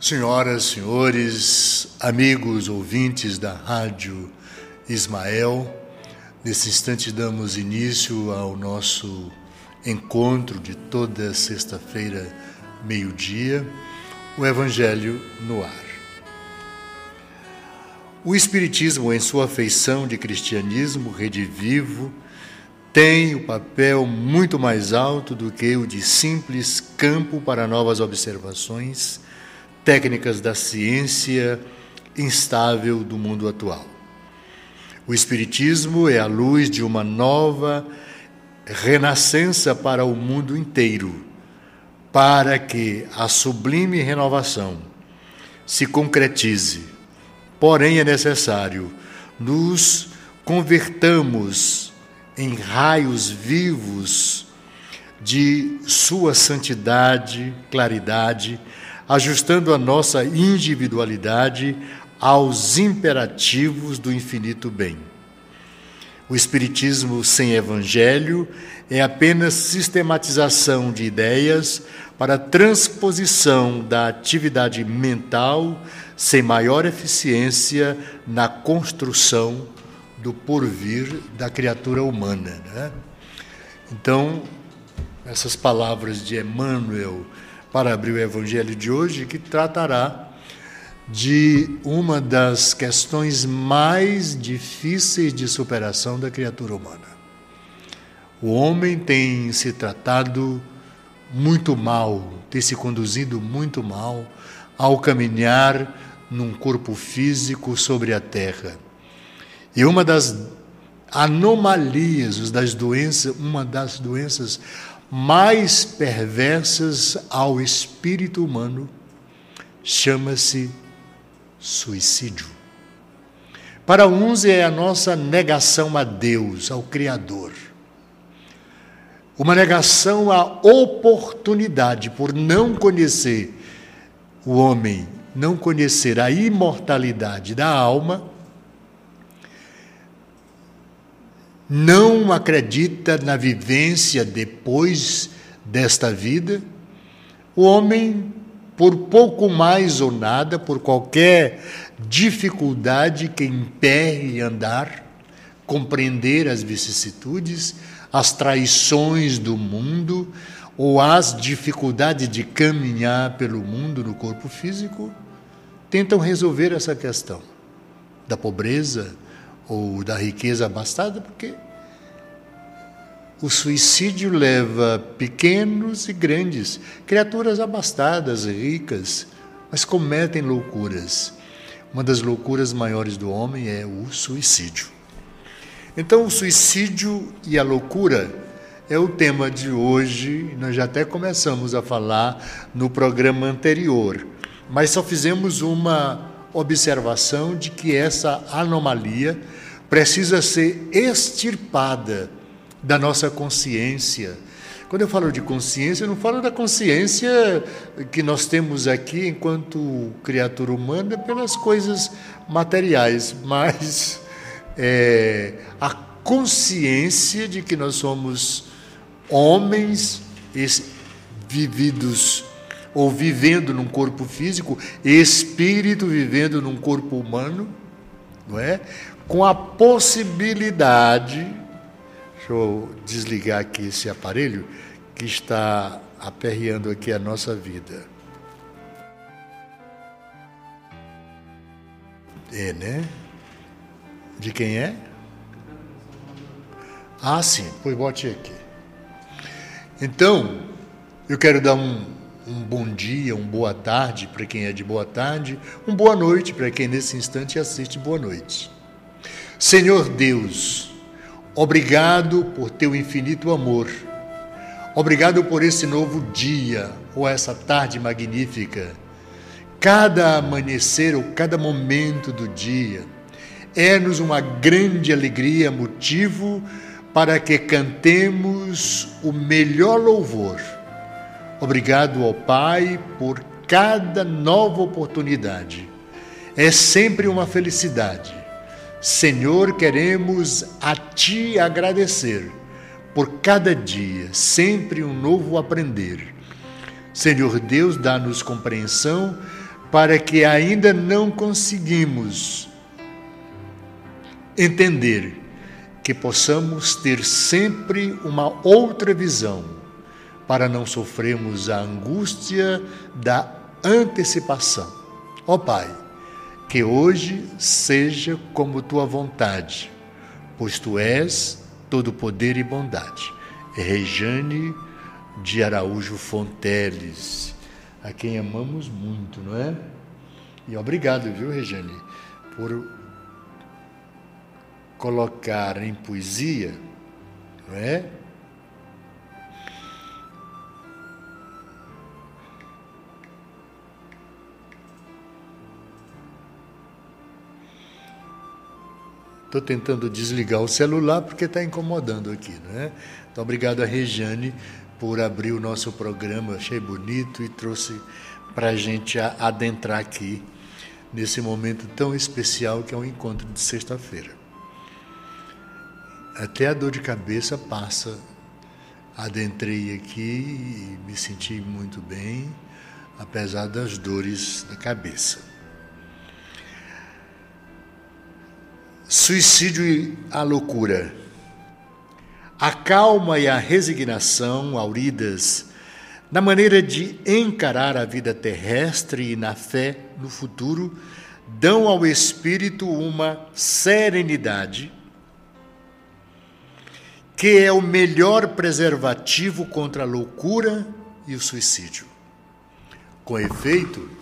Senhoras, senhores, amigos, ouvintes da Rádio Ismael, nesse instante damos início ao nosso encontro de toda sexta-feira, meio-dia, o Evangelho no ar. O Espiritismo, em sua feição de cristianismo redivivo, tem o papel muito mais alto do que o de simples campo para novas observações técnicas da ciência instável do mundo atual. O Espiritismo é a luz de uma nova renascença para o mundo inteiro, para que a sublime renovação se concretize. Porém, é necessário nos convertamos em raios vivos de Sua santidade, claridade ajustando a nossa individualidade aos imperativos do infinito bem. O Espiritismo sem Evangelho é apenas sistematização de ideias para transposição da atividade mental sem maior eficiência na construção do porvir da criatura humana. Né? Então, essas palavras de Emmanuel para abrir o Evangelho de hoje, que tratará de uma das questões mais difíceis de superação da criatura humana. O homem tem se tratado muito mal, tem se conduzido muito mal ao caminhar num corpo físico sobre a terra. E uma das anomalias, das doenças, uma das doenças mais perversas ao espírito humano chama-se suicídio. Para uns é a nossa negação a Deus, ao Criador. Uma negação à oportunidade por não conhecer o homem, não conhecer a imortalidade da alma não acredita na vivência depois desta vida, o homem, por pouco mais ou nada, por qualquer dificuldade que impere andar, compreender as vicissitudes, as traições do mundo ou as dificuldades de caminhar pelo mundo no corpo físico, tentam resolver essa questão da pobreza, ou da riqueza abastada, porque o suicídio leva pequenos e grandes, criaturas abastadas, ricas, mas cometem loucuras. Uma das loucuras maiores do homem é o suicídio. Então, o suicídio e a loucura é o tema de hoje. Nós já até começamos a falar no programa anterior, mas só fizemos uma observação de que essa anomalia precisa ser extirpada da nossa consciência. Quando eu falo de consciência, eu não falo da consciência que nós temos aqui enquanto criatura humana pelas coisas materiais, mas é, a consciência de que nós somos homens vividos ou vivendo num corpo físico, espírito vivendo num corpo humano, não é? Com a possibilidade, deixa eu desligar aqui esse aparelho que está aperreando aqui a nossa vida. É, né? De quem é? Ah, sim, pois bote aqui. Então, eu quero dar um, um bom dia, uma boa tarde para quem é de boa tarde, uma boa noite para quem nesse instante assiste boa noite. Senhor Deus, obrigado por teu infinito amor. Obrigado por esse novo dia ou essa tarde magnífica. Cada amanhecer ou cada momento do dia é-nos uma grande alegria, motivo para que cantemos o melhor louvor Obrigado ao Pai por cada nova oportunidade. É sempre uma felicidade. Senhor, queremos a Ti agradecer por cada dia, sempre um novo aprender. Senhor Deus, dá-nos compreensão para que ainda não conseguimos entender que possamos ter sempre uma outra visão, para não sofrermos a angústia da antecipação. Ó oh, Pai, que hoje seja como tua vontade, pois tu és todo poder e bondade. Rejane de Araújo Fonteles, a quem amamos muito, não é? E obrigado, viu, Rejane, por colocar em poesia, não é? Estou tentando desligar o celular porque está incomodando aqui, não é? Então, obrigado a Rejane por abrir o nosso programa, achei bonito e trouxe para a gente adentrar aqui nesse momento tão especial que é o encontro de sexta-feira. Até a dor de cabeça passa. Adentrei aqui e me senti muito bem, apesar das dores da cabeça. Suicídio e a loucura. A calma e a resignação, auridas na maneira de encarar a vida terrestre e na fé no futuro, dão ao espírito uma serenidade que é o melhor preservativo contra a loucura e o suicídio. Com efeito,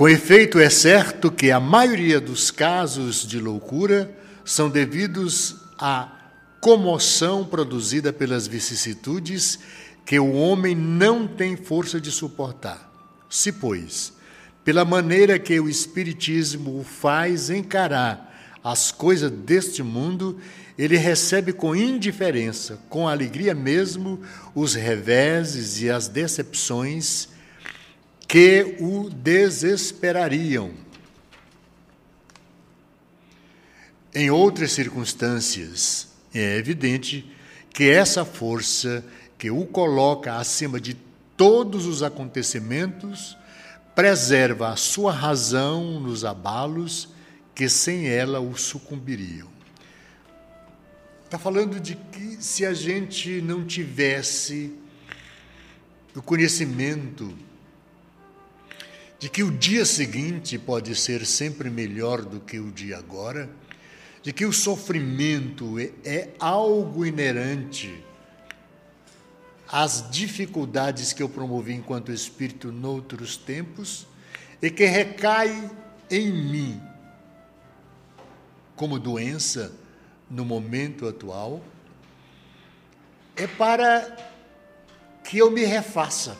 Com efeito, é certo que a maioria dos casos de loucura são devidos à comoção produzida pelas vicissitudes que o homem não tem força de suportar. Se, pois, pela maneira que o Espiritismo o faz encarar as coisas deste mundo, ele recebe com indiferença, com alegria mesmo, os reveses e as decepções que o desesperariam. Em outras circunstâncias, é evidente que essa força que o coloca acima de todos os acontecimentos preserva a sua razão nos abalos que sem ela o sucumbiriam. Está falando de que se a gente não tivesse o conhecimento de que o dia seguinte pode ser sempre melhor do que o dia agora, de que o sofrimento é, é algo inerente às dificuldades que eu promovi enquanto espírito noutros tempos e que recai em mim como doença no momento atual, é para que eu me refaça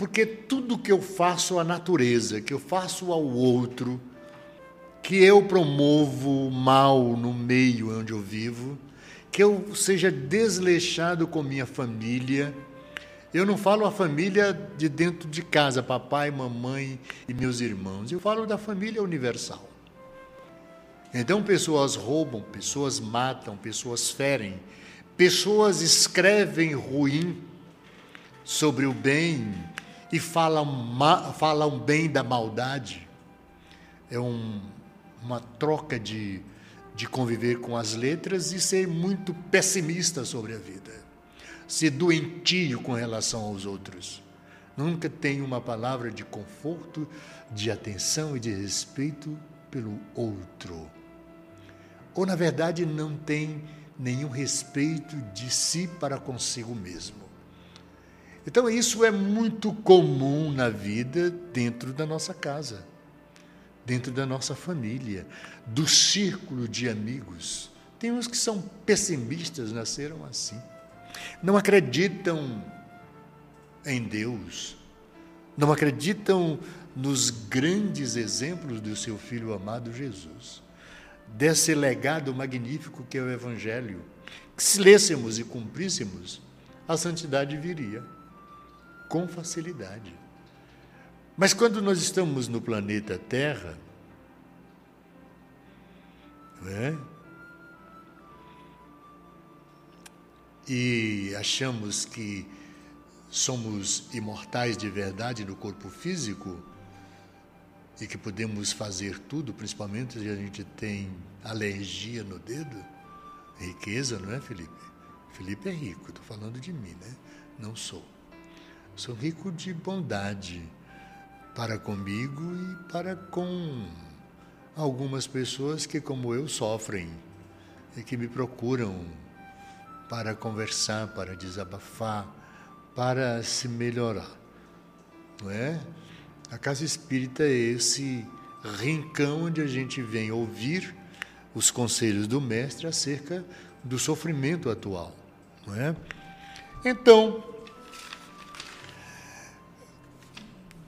porque tudo que eu faço à natureza, que eu faço ao outro, que eu promovo mal no meio onde eu vivo, que eu seja desleixado com minha família. Eu não falo a família de dentro de casa, papai, mamãe e meus irmãos. Eu falo da família universal. Então, pessoas roubam, pessoas matam, pessoas ferem, pessoas escrevem ruim sobre o bem e falam, falam bem da maldade. É um, uma troca de, de conviver com as letras e ser muito pessimista sobre a vida. Ser doentio com relação aos outros. Nunca tem uma palavra de conforto, de atenção e de respeito pelo outro. Ou, na verdade, não tem nenhum respeito de si para consigo mesmo. Então, isso é muito comum na vida dentro da nossa casa, dentro da nossa família, do círculo de amigos. Tem uns que são pessimistas, nasceram assim. Não acreditam em Deus, não acreditam nos grandes exemplos do seu filho amado Jesus, desse legado magnífico que é o Evangelho. Que se lêssemos e cumpríssemos, a santidade viria com facilidade. Mas quando nós estamos no planeta Terra, é? e achamos que somos imortais de verdade no corpo físico e que podemos fazer tudo, principalmente se a gente tem alergia no dedo, riqueza, não é, Felipe? Felipe é rico, estou falando de mim, né? Não sou. Sou rico de bondade para comigo e para com algumas pessoas que, como eu, sofrem e que me procuram para conversar, para desabafar, para se melhorar. Não é? A casa espírita é esse rincão onde a gente vem ouvir os conselhos do mestre acerca do sofrimento atual, não é? Então,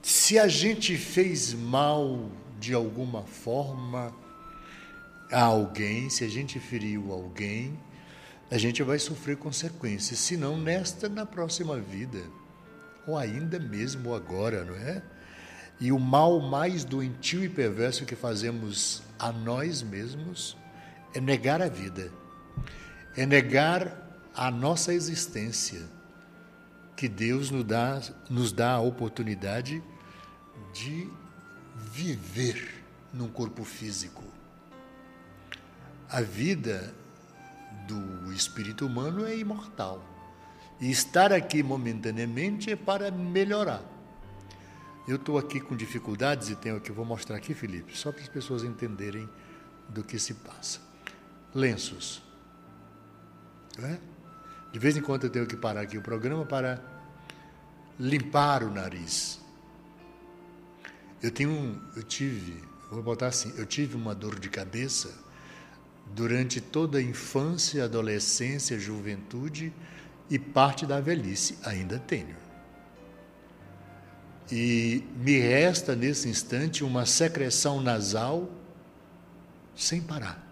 se a gente fez mal de alguma forma a alguém, se a gente feriu alguém, a gente vai sofrer consequências, se não nesta, na próxima vida, ou ainda mesmo agora, não é? E o mal mais doentio e perverso que fazemos a nós mesmos é negar a vida, é negar a nossa existência, que Deus nos dá, nos dá a oportunidade de viver num corpo físico. A vida do espírito humano é imortal. E estar aqui momentaneamente é para melhorar. Eu estou aqui com dificuldades e tenho aqui, vou mostrar aqui, Felipe, só para as pessoas entenderem do que se passa. Lenços. É? De vez em quando eu tenho que parar aqui o programa para limpar o nariz. Eu tenho, eu tive, vou botar assim, eu tive uma dor de cabeça durante toda a infância, adolescência, juventude e parte da velhice. Ainda tenho. E me resta nesse instante uma secreção nasal sem parar,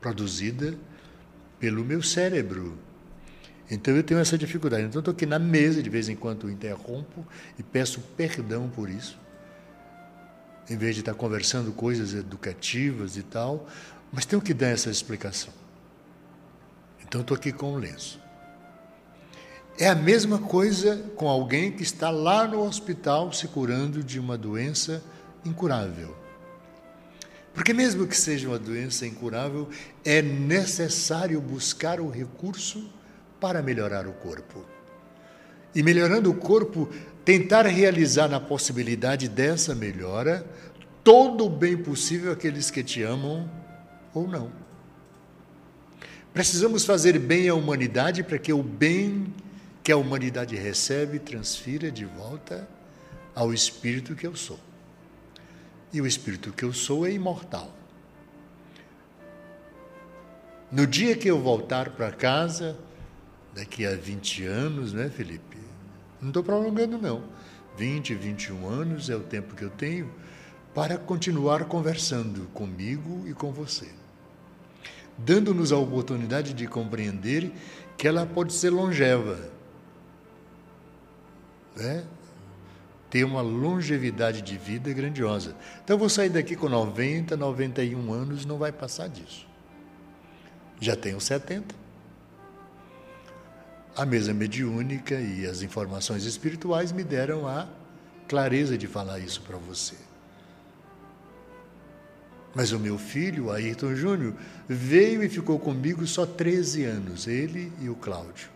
produzida pelo meu cérebro. Então eu tenho essa dificuldade. Então estou aqui na mesa, de vez em quando interrompo e peço perdão por isso em vez de estar conversando coisas educativas e tal, mas tenho que dar essa explicação. Então estou aqui com o lenço. É a mesma coisa com alguém que está lá no hospital se curando de uma doença incurável. Porque, mesmo que seja uma doença incurável, é necessário buscar o recurso para melhorar o corpo. E melhorando o corpo, tentar realizar na possibilidade dessa melhora todo o bem possível àqueles que te amam ou não. Precisamos fazer bem à humanidade para que o bem que a humanidade recebe transfira de volta ao espírito que eu sou. E o espírito que eu sou é imortal. No dia que eu voltar para casa, daqui a 20 anos, né, Felipe? Não estou prolongando, não. 20, 21 anos é o tempo que eu tenho para continuar conversando comigo e com você, dando-nos a oportunidade de compreender que ela pode ser longeva, né? ter uma longevidade de vida grandiosa. Então, eu vou sair daqui com 90, 91 anos, não vai passar disso. Já tenho 70 a mesa mediúnica e as informações espirituais me deram a clareza de falar isso para você. Mas o meu filho, Ayrton Júnior, veio e ficou comigo só 13 anos, ele e o Cláudio.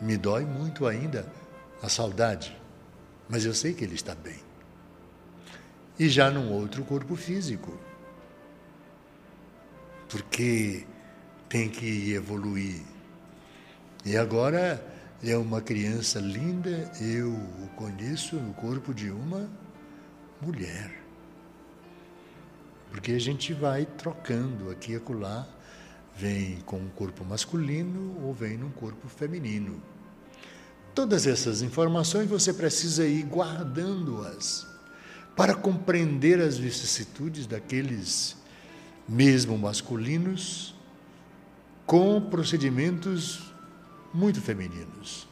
Me dói muito ainda a saudade, mas eu sei que ele está bem. E já num outro corpo físico. Porque tem que evoluir e agora é uma criança linda, eu o conheço no corpo de uma mulher. Porque a gente vai trocando aqui e acolá, vem com um corpo masculino ou vem num corpo feminino. Todas essas informações você precisa ir guardando-as para compreender as vicissitudes daqueles mesmo masculinos com procedimentos muito femininos.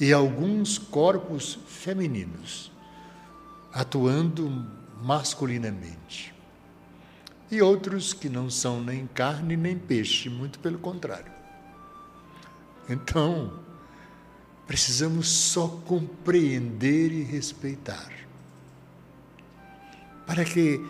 E alguns corpos femininos atuando masculinamente. e outros que não são nem carne nem peixe, muito pelo contrário. Então, precisamos só compreender e respeitar, para que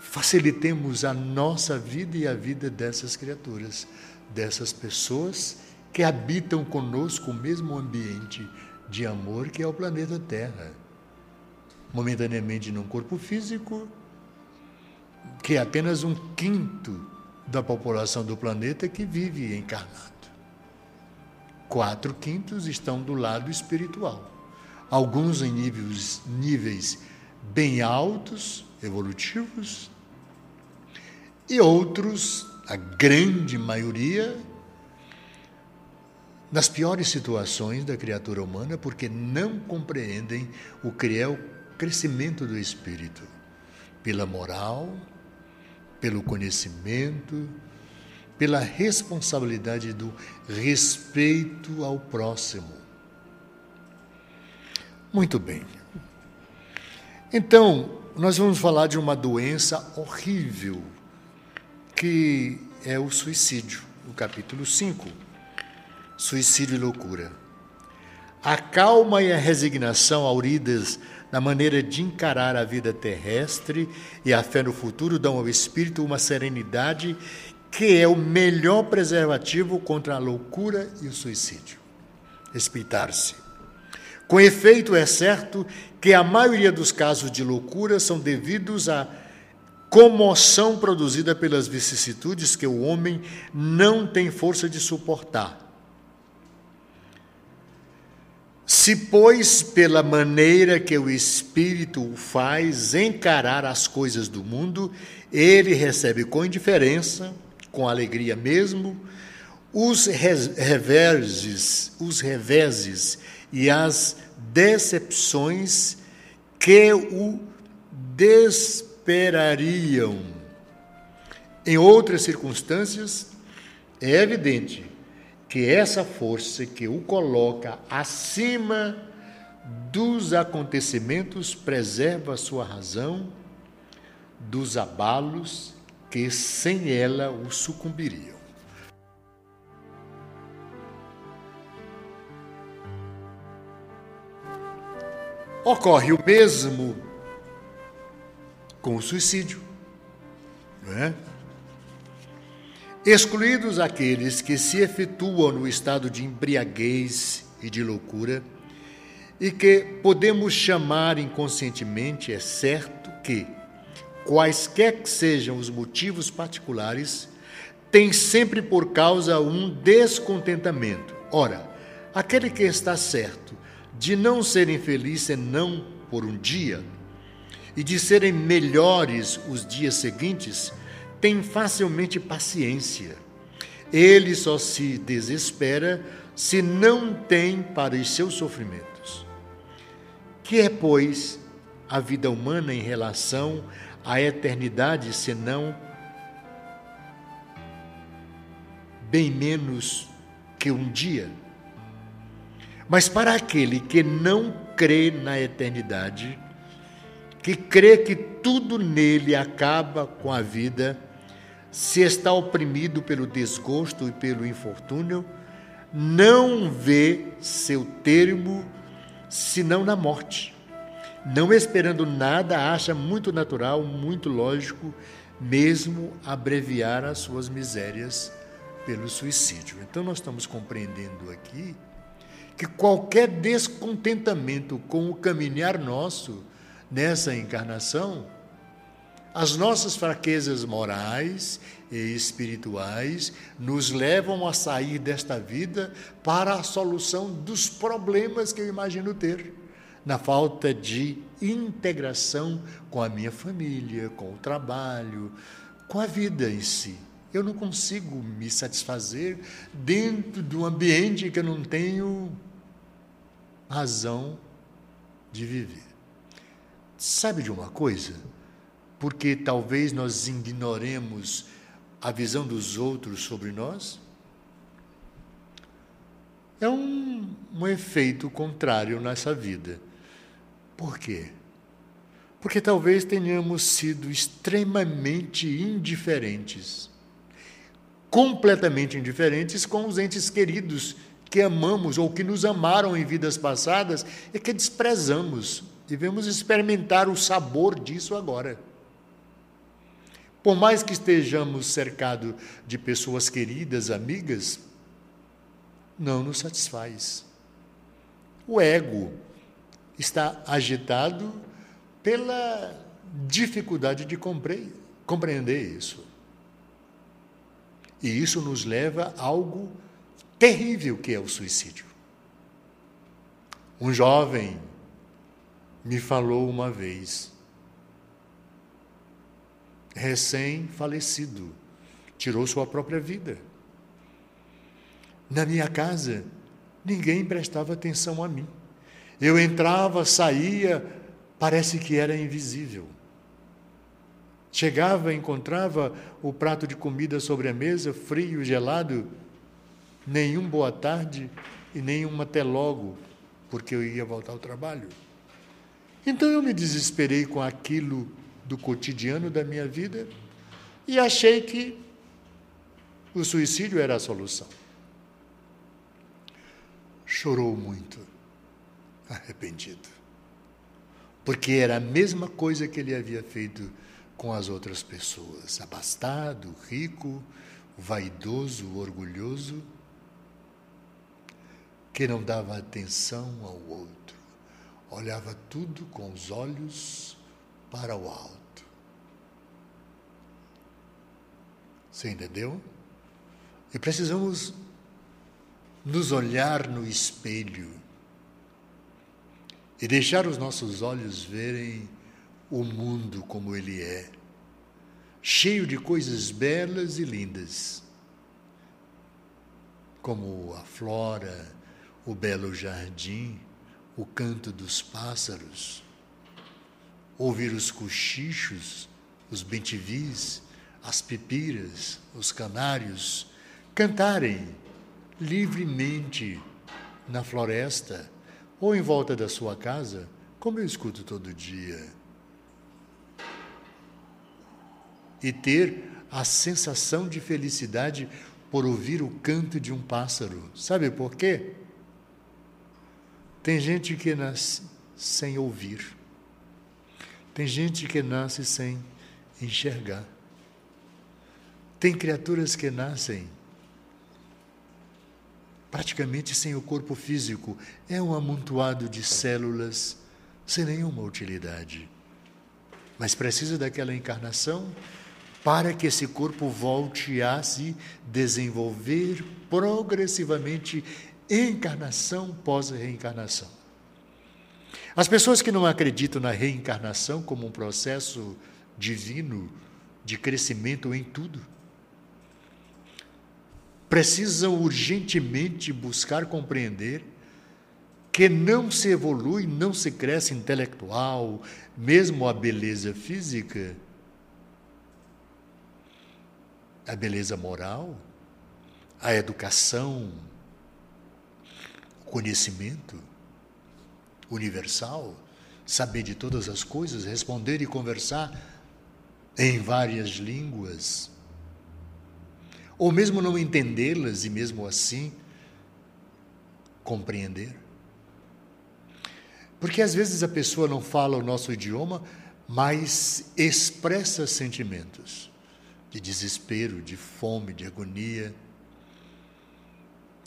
facilitemos a nossa vida e a vida dessas criaturas, dessas pessoas que habitam conosco o mesmo ambiente de amor que é o planeta Terra. Momentaneamente num corpo físico, que é apenas um quinto da população do planeta que vive encarnado. Quatro quintos estão do lado espiritual. Alguns em níveis, níveis bem altos, evolutivos, e outros, a grande maioria, nas piores situações da criatura humana, porque não compreendem o o crescimento do espírito, pela moral, pelo conhecimento, pela responsabilidade do respeito ao próximo. Muito bem. Então, nós vamos falar de uma doença horrível, que é o suicídio, no capítulo 5. Suicídio e loucura. A calma e a resignação auridas na maneira de encarar a vida terrestre e a fé no futuro dão ao espírito uma serenidade que é o melhor preservativo contra a loucura e o suicídio. Respeitar-se. Com efeito, é certo que a maioria dos casos de loucura são devidos à comoção produzida pelas vicissitudes que o homem não tem força de suportar. Se, pois, pela maneira que o Espírito o faz encarar as coisas do mundo, ele recebe com indiferença, com alegria mesmo, os reveses, os reveses e as decepções que o desesperariam. Em outras circunstâncias, é evidente que essa força que o coloca acima dos acontecimentos preserva sua razão dos abalos que sem ela o sucumbiriam. Ocorre o mesmo com o suicídio, é? Excluídos aqueles que se efetuam no estado de embriaguez e de loucura, e que podemos chamar inconscientemente, é certo que, quaisquer que sejam os motivos particulares, tem sempre por causa um descontentamento. Ora, aquele que está certo de não serem felizes senão por um dia, e de serem melhores os dias seguintes, tem facilmente paciência. Ele só se desespera se não tem para os seus sofrimentos. Que é, pois, a vida humana em relação à eternidade, senão bem menos que um dia? Mas para aquele que não crê na eternidade, que crê que tudo nele acaba com a vida, se está oprimido pelo desgosto e pelo infortúnio, não vê seu termo senão na morte. Não esperando nada, acha muito natural, muito lógico, mesmo abreviar as suas misérias pelo suicídio. Então, nós estamos compreendendo aqui que qualquer descontentamento com o caminhar nosso nessa encarnação, as nossas fraquezas morais e espirituais nos levam a sair desta vida para a solução dos problemas que eu imagino ter, na falta de integração com a minha família, com o trabalho, com a vida em si. Eu não consigo me satisfazer dentro de um ambiente que eu não tenho razão de viver. Sabe de uma coisa? Porque talvez nós ignoremos a visão dos outros sobre nós? É um, um efeito contrário nessa vida. Por quê? Porque talvez tenhamos sido extremamente indiferentes, completamente indiferentes com os entes queridos que amamos ou que nos amaram em vidas passadas e que desprezamos. Devemos experimentar o sabor disso agora. Por mais que estejamos cercados de pessoas queridas, amigas, não nos satisfaz. O ego está agitado pela dificuldade de compreender isso. E isso nos leva a algo terrível que é o suicídio. Um jovem me falou uma vez, recém-falecido, tirou sua própria vida. Na minha casa, ninguém prestava atenção a mim. Eu entrava, saía, parece que era invisível. Chegava, encontrava o prato de comida sobre a mesa, frio, gelado, nenhum boa tarde e nenhum até logo, porque eu ia voltar ao trabalho. Então eu me desesperei com aquilo do cotidiano da minha vida e achei que o suicídio era a solução. Chorou muito, arrependido, porque era a mesma coisa que ele havia feito com as outras pessoas: abastado, rico, vaidoso, orgulhoso, que não dava atenção ao outro, olhava tudo com os olhos para o alto. Você entendeu? E precisamos nos olhar no espelho e deixar os nossos olhos verem o mundo como ele é, cheio de coisas belas e lindas, como a flora, o belo jardim, o canto dos pássaros, ouvir os cochichos, os bentivis, as pipiras, os canários cantarem livremente na floresta ou em volta da sua casa, como eu escuto todo dia. E ter a sensação de felicidade por ouvir o canto de um pássaro. Sabe por quê? Tem gente que nasce sem ouvir. Tem gente que nasce sem enxergar. Tem criaturas que nascem praticamente sem o corpo físico. É um amontoado de células sem nenhuma utilidade. Mas precisa daquela encarnação para que esse corpo volte a se desenvolver progressivamente, encarnação pós reencarnação. As pessoas que não acreditam na reencarnação como um processo divino de crescimento em tudo, precisam urgentemente buscar compreender que não se evolui, não se cresce intelectual, mesmo a beleza física, a beleza moral, a educação, conhecimento universal, saber de todas as coisas, responder e conversar em várias línguas, ou mesmo não entendê-las e mesmo assim compreender. Porque às vezes a pessoa não fala o nosso idioma, mas expressa sentimentos de desespero, de fome, de agonia,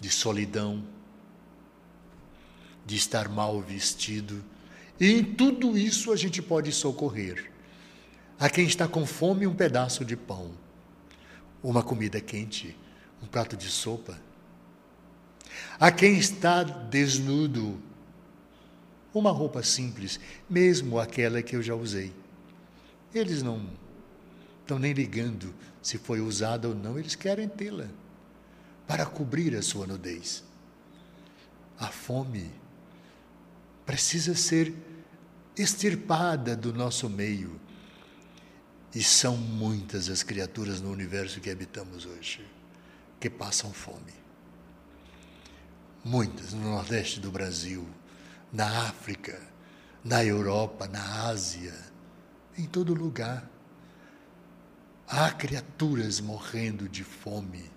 de solidão de estar mal vestido. E em tudo isso a gente pode socorrer. A quem está com fome, um pedaço de pão, uma comida quente, um prato de sopa. A quem está desnudo, uma roupa simples, mesmo aquela que eu já usei. Eles não estão nem ligando se foi usada ou não, eles querem tê-la para cobrir a sua nudez. A fome precisa ser extirpada do nosso meio. E são muitas as criaturas no universo que habitamos hoje que passam fome. Muitas no Nordeste do Brasil, na África, na Europa, na Ásia, em todo lugar. Há criaturas morrendo de fome.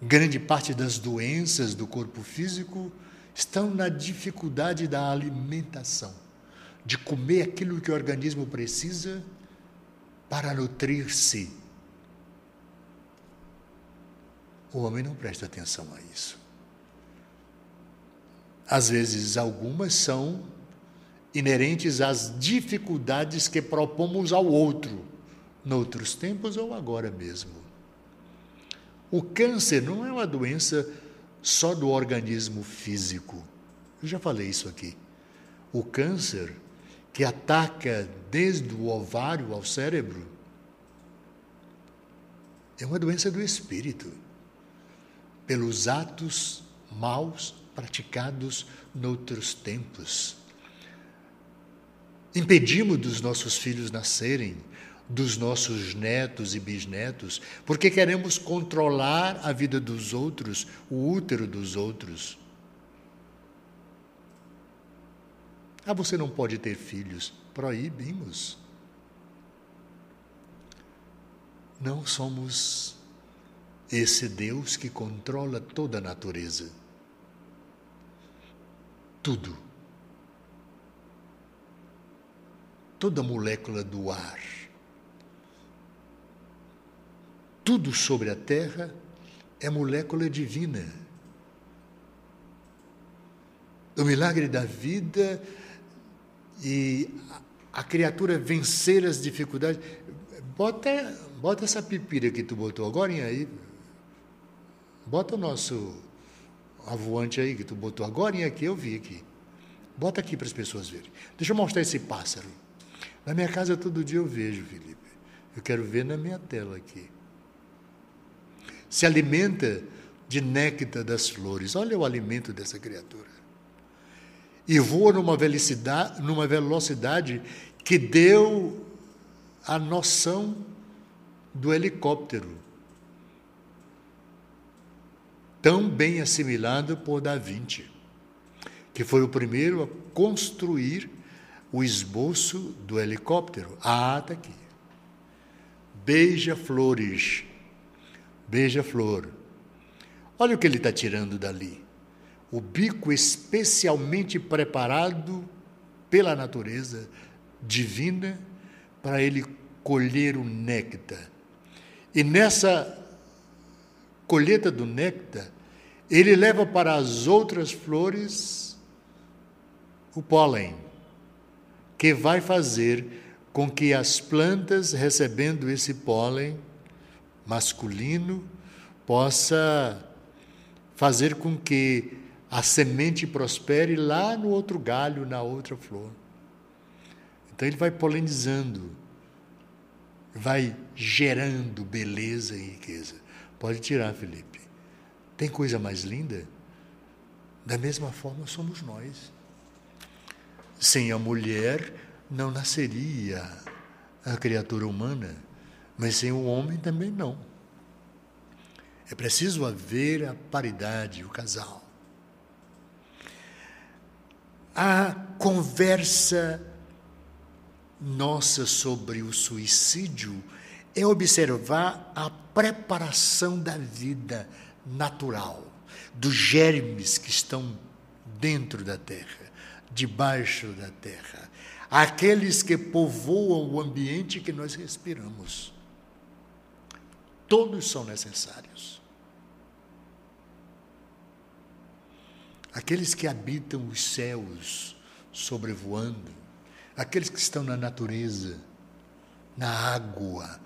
Grande parte das doenças do corpo físico estão na dificuldade da alimentação, de comer aquilo que o organismo precisa para nutrir-se. O homem não presta atenção a isso. Às vezes, algumas são inerentes às dificuldades que propomos ao outro, noutros tempos ou agora mesmo. O câncer não é uma doença só do organismo físico. Eu já falei isso aqui. O câncer, que ataca desde o ovário ao cérebro, é uma doença do espírito, pelos atos maus praticados noutros tempos. Impedimos dos nossos filhos nascerem, dos nossos netos e bisnetos, porque queremos controlar a vida dos outros, o útero dos outros. Ah, você não pode ter filhos. Proibimos. Não somos esse Deus que controla toda a natureza. Tudo. Toda molécula do ar tudo sobre a terra é molécula divina. O milagre da vida e a criatura vencer as dificuldades. Bota, bota essa pipira que tu botou agora aí. Bota o nosso avoante aí que tu botou agora aqui, eu vi aqui. Bota aqui para as pessoas verem. Deixa eu mostrar esse pássaro. Na minha casa todo dia eu vejo, Felipe. Eu quero ver na minha tela aqui se alimenta de néctar das flores. Olha o alimento dessa criatura. E voa numa velocidade, numa velocidade que deu a noção do helicóptero, tão bem assimilado por Da Vinci, que foi o primeiro a construir o esboço do helicóptero. Ah, está aqui. Beija-flores beija-flor. Olha o que ele está tirando dali. O bico especialmente preparado pela natureza divina para ele colher o néctar. E nessa colheita do néctar, ele leva para as outras flores o pólen, que vai fazer com que as plantas, recebendo esse pólen, masculino possa fazer com que a semente prospere lá no outro galho, na outra flor. Então ele vai polinizando, vai gerando beleza e riqueza. Pode tirar, Felipe. Tem coisa mais linda? Da mesma forma somos nós. Sem a mulher não nasceria a criatura humana. Mas sem o homem também não. É preciso haver a paridade, o casal. A conversa nossa sobre o suicídio é observar a preparação da vida natural, dos germes que estão dentro da terra, debaixo da terra, aqueles que povoam o ambiente que nós respiramos todos são necessários. Aqueles que habitam os céus sobrevoando, aqueles que estão na natureza, na água.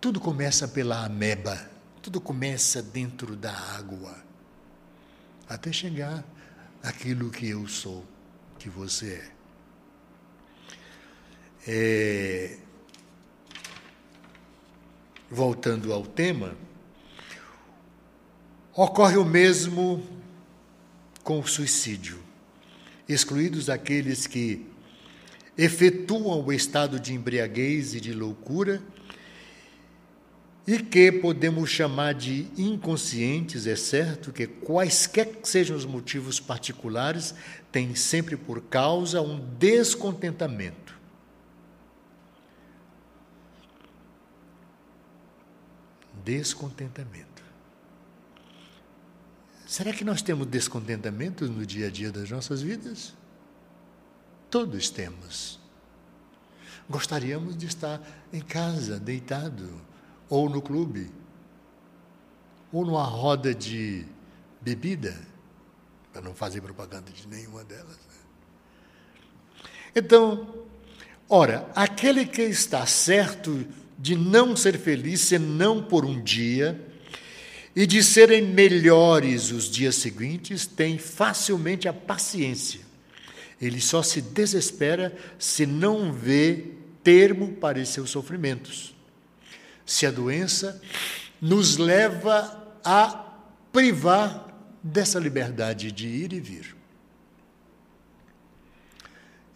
Tudo começa pela ameba, tudo começa dentro da água, até chegar aquilo que eu sou, que você é. é voltando ao tema, ocorre o mesmo com o suicídio, excluídos aqueles que efetuam o estado de embriaguez e de loucura e que podemos chamar de inconscientes, é certo que quaisquer que sejam os motivos particulares, têm sempre por causa um descontentamento descontentamento. Será que nós temos descontentamento no dia a dia das nossas vidas? Todos temos. Gostaríamos de estar em casa, deitado, ou no clube, ou numa roda de bebida, para não fazer propaganda de nenhuma delas. Né? Então, ora, aquele que está certo de não ser feliz senão por um dia, e de serem melhores os dias seguintes, tem facilmente a paciência. Ele só se desespera se não vê termo para seus sofrimentos. Se a doença nos leva a privar dessa liberdade de ir e vir.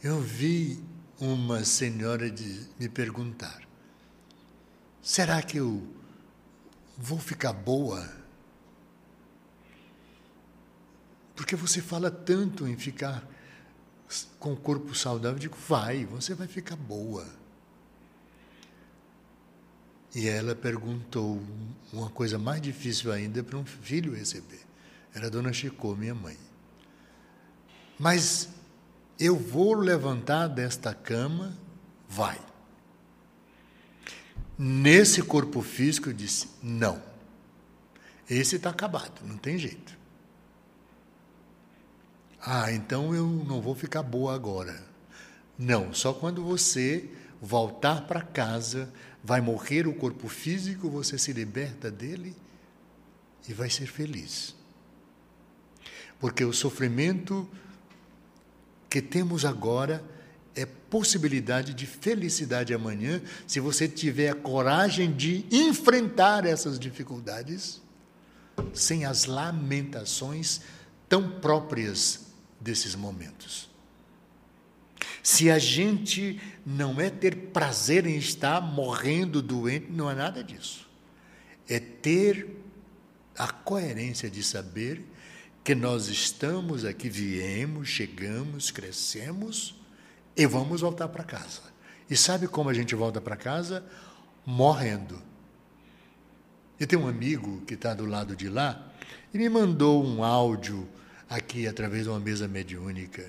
Eu vi uma senhora de me perguntar: será que eu vou ficar boa? Porque você fala tanto em ficar com o corpo saudável. Eu digo, vai, você vai ficar boa. E ela perguntou uma coisa mais difícil ainda para um filho receber. Era a dona Chicô, minha mãe. Mas eu vou levantar desta cama, vai. Nesse corpo físico, eu disse: não. Esse está acabado, não tem jeito. Ah, então eu não vou ficar boa agora. Não, só quando você voltar para casa, vai morrer o corpo físico, você se liberta dele e vai ser feliz. Porque o sofrimento que temos agora é possibilidade de felicidade amanhã, se você tiver a coragem de enfrentar essas dificuldades sem as lamentações tão próprias desses momentos. Se a gente não é ter prazer em estar morrendo doente, não é nada disso. É ter a coerência de saber que nós estamos aqui, viemos, chegamos, crescemos e vamos voltar para casa. E sabe como a gente volta para casa? Morrendo. Eu tenho um amigo que está do lado de lá e me mandou um áudio aqui através de uma mesa mediúnica,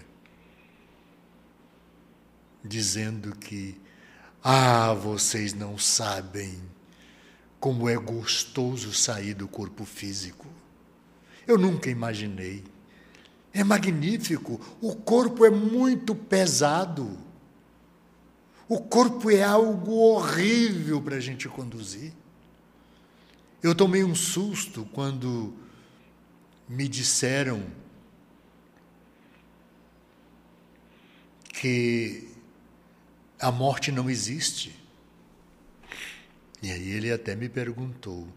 dizendo que, ah, vocês não sabem como é gostoso sair do corpo físico. Eu nunca imaginei. É magnífico. O corpo é muito pesado. O corpo é algo horrível para a gente conduzir. Eu tomei um susto quando me disseram que a morte não existe. E aí ele até me perguntou: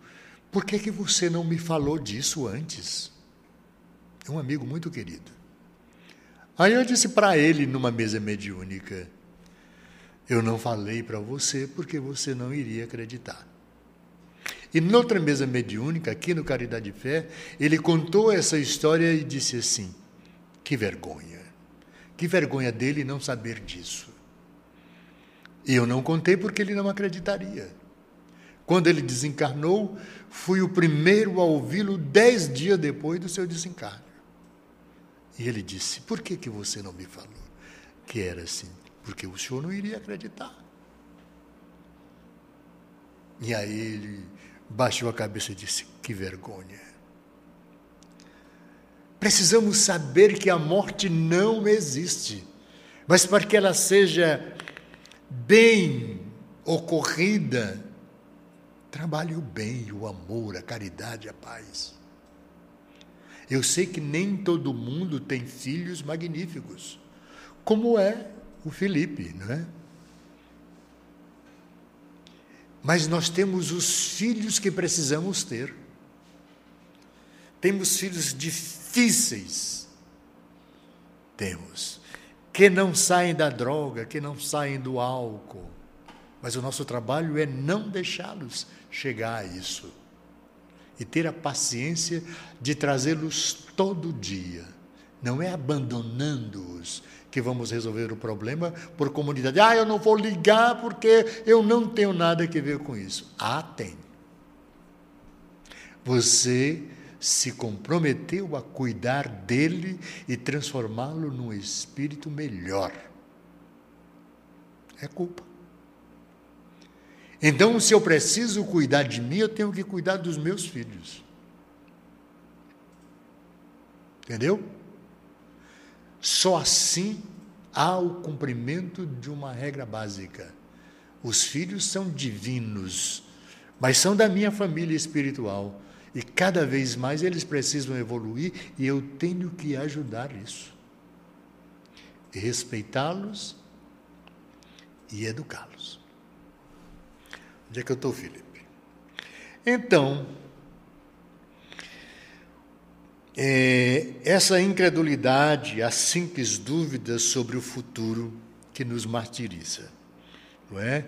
por que, que você não me falou disso antes? É um amigo muito querido. Aí eu disse para ele numa mesa mediúnica: Eu não falei para você porque você não iria acreditar. E noutra mesa mediúnica, aqui no Caridade e Fé, ele contou essa história e disse assim: Que vergonha. Que vergonha dele não saber disso. E eu não contei porque ele não acreditaria. Quando ele desencarnou, fui o primeiro a ouvi-lo dez dias depois do seu desencarno. E ele disse: Por que, que você não me falou que era assim? Porque o senhor não iria acreditar. E aí ele baixou a cabeça e disse: Que vergonha. Precisamos saber que a morte não existe, mas para que ela seja bem ocorrida, trabalhe o bem, o amor, a caridade, a paz. Eu sei que nem todo mundo tem filhos magníficos, como é o Felipe, não é? Mas nós temos os filhos que precisamos ter. Temos filhos difíceis. Temos. Que não saem da droga, que não saem do álcool. Mas o nosso trabalho é não deixá-los chegar a isso. E ter a paciência de trazê-los todo dia. Não é abandonando-os que vamos resolver o problema por comunidade. Ah, eu não vou ligar porque eu não tenho nada a ver com isso. Ah, tem. Você se comprometeu a cuidar dele e transformá-lo num espírito melhor. É culpa. Então, se eu preciso cuidar de mim, eu tenho que cuidar dos meus filhos. Entendeu? Só assim há o cumprimento de uma regra básica. Os filhos são divinos, mas são da minha família espiritual. E cada vez mais eles precisam evoluir e eu tenho que ajudar isso. Respeitá-los e educá-los. Onde é que eu estou, Felipe? Então, é, essa incredulidade, as simples dúvidas sobre o futuro que nos martiriza, não é?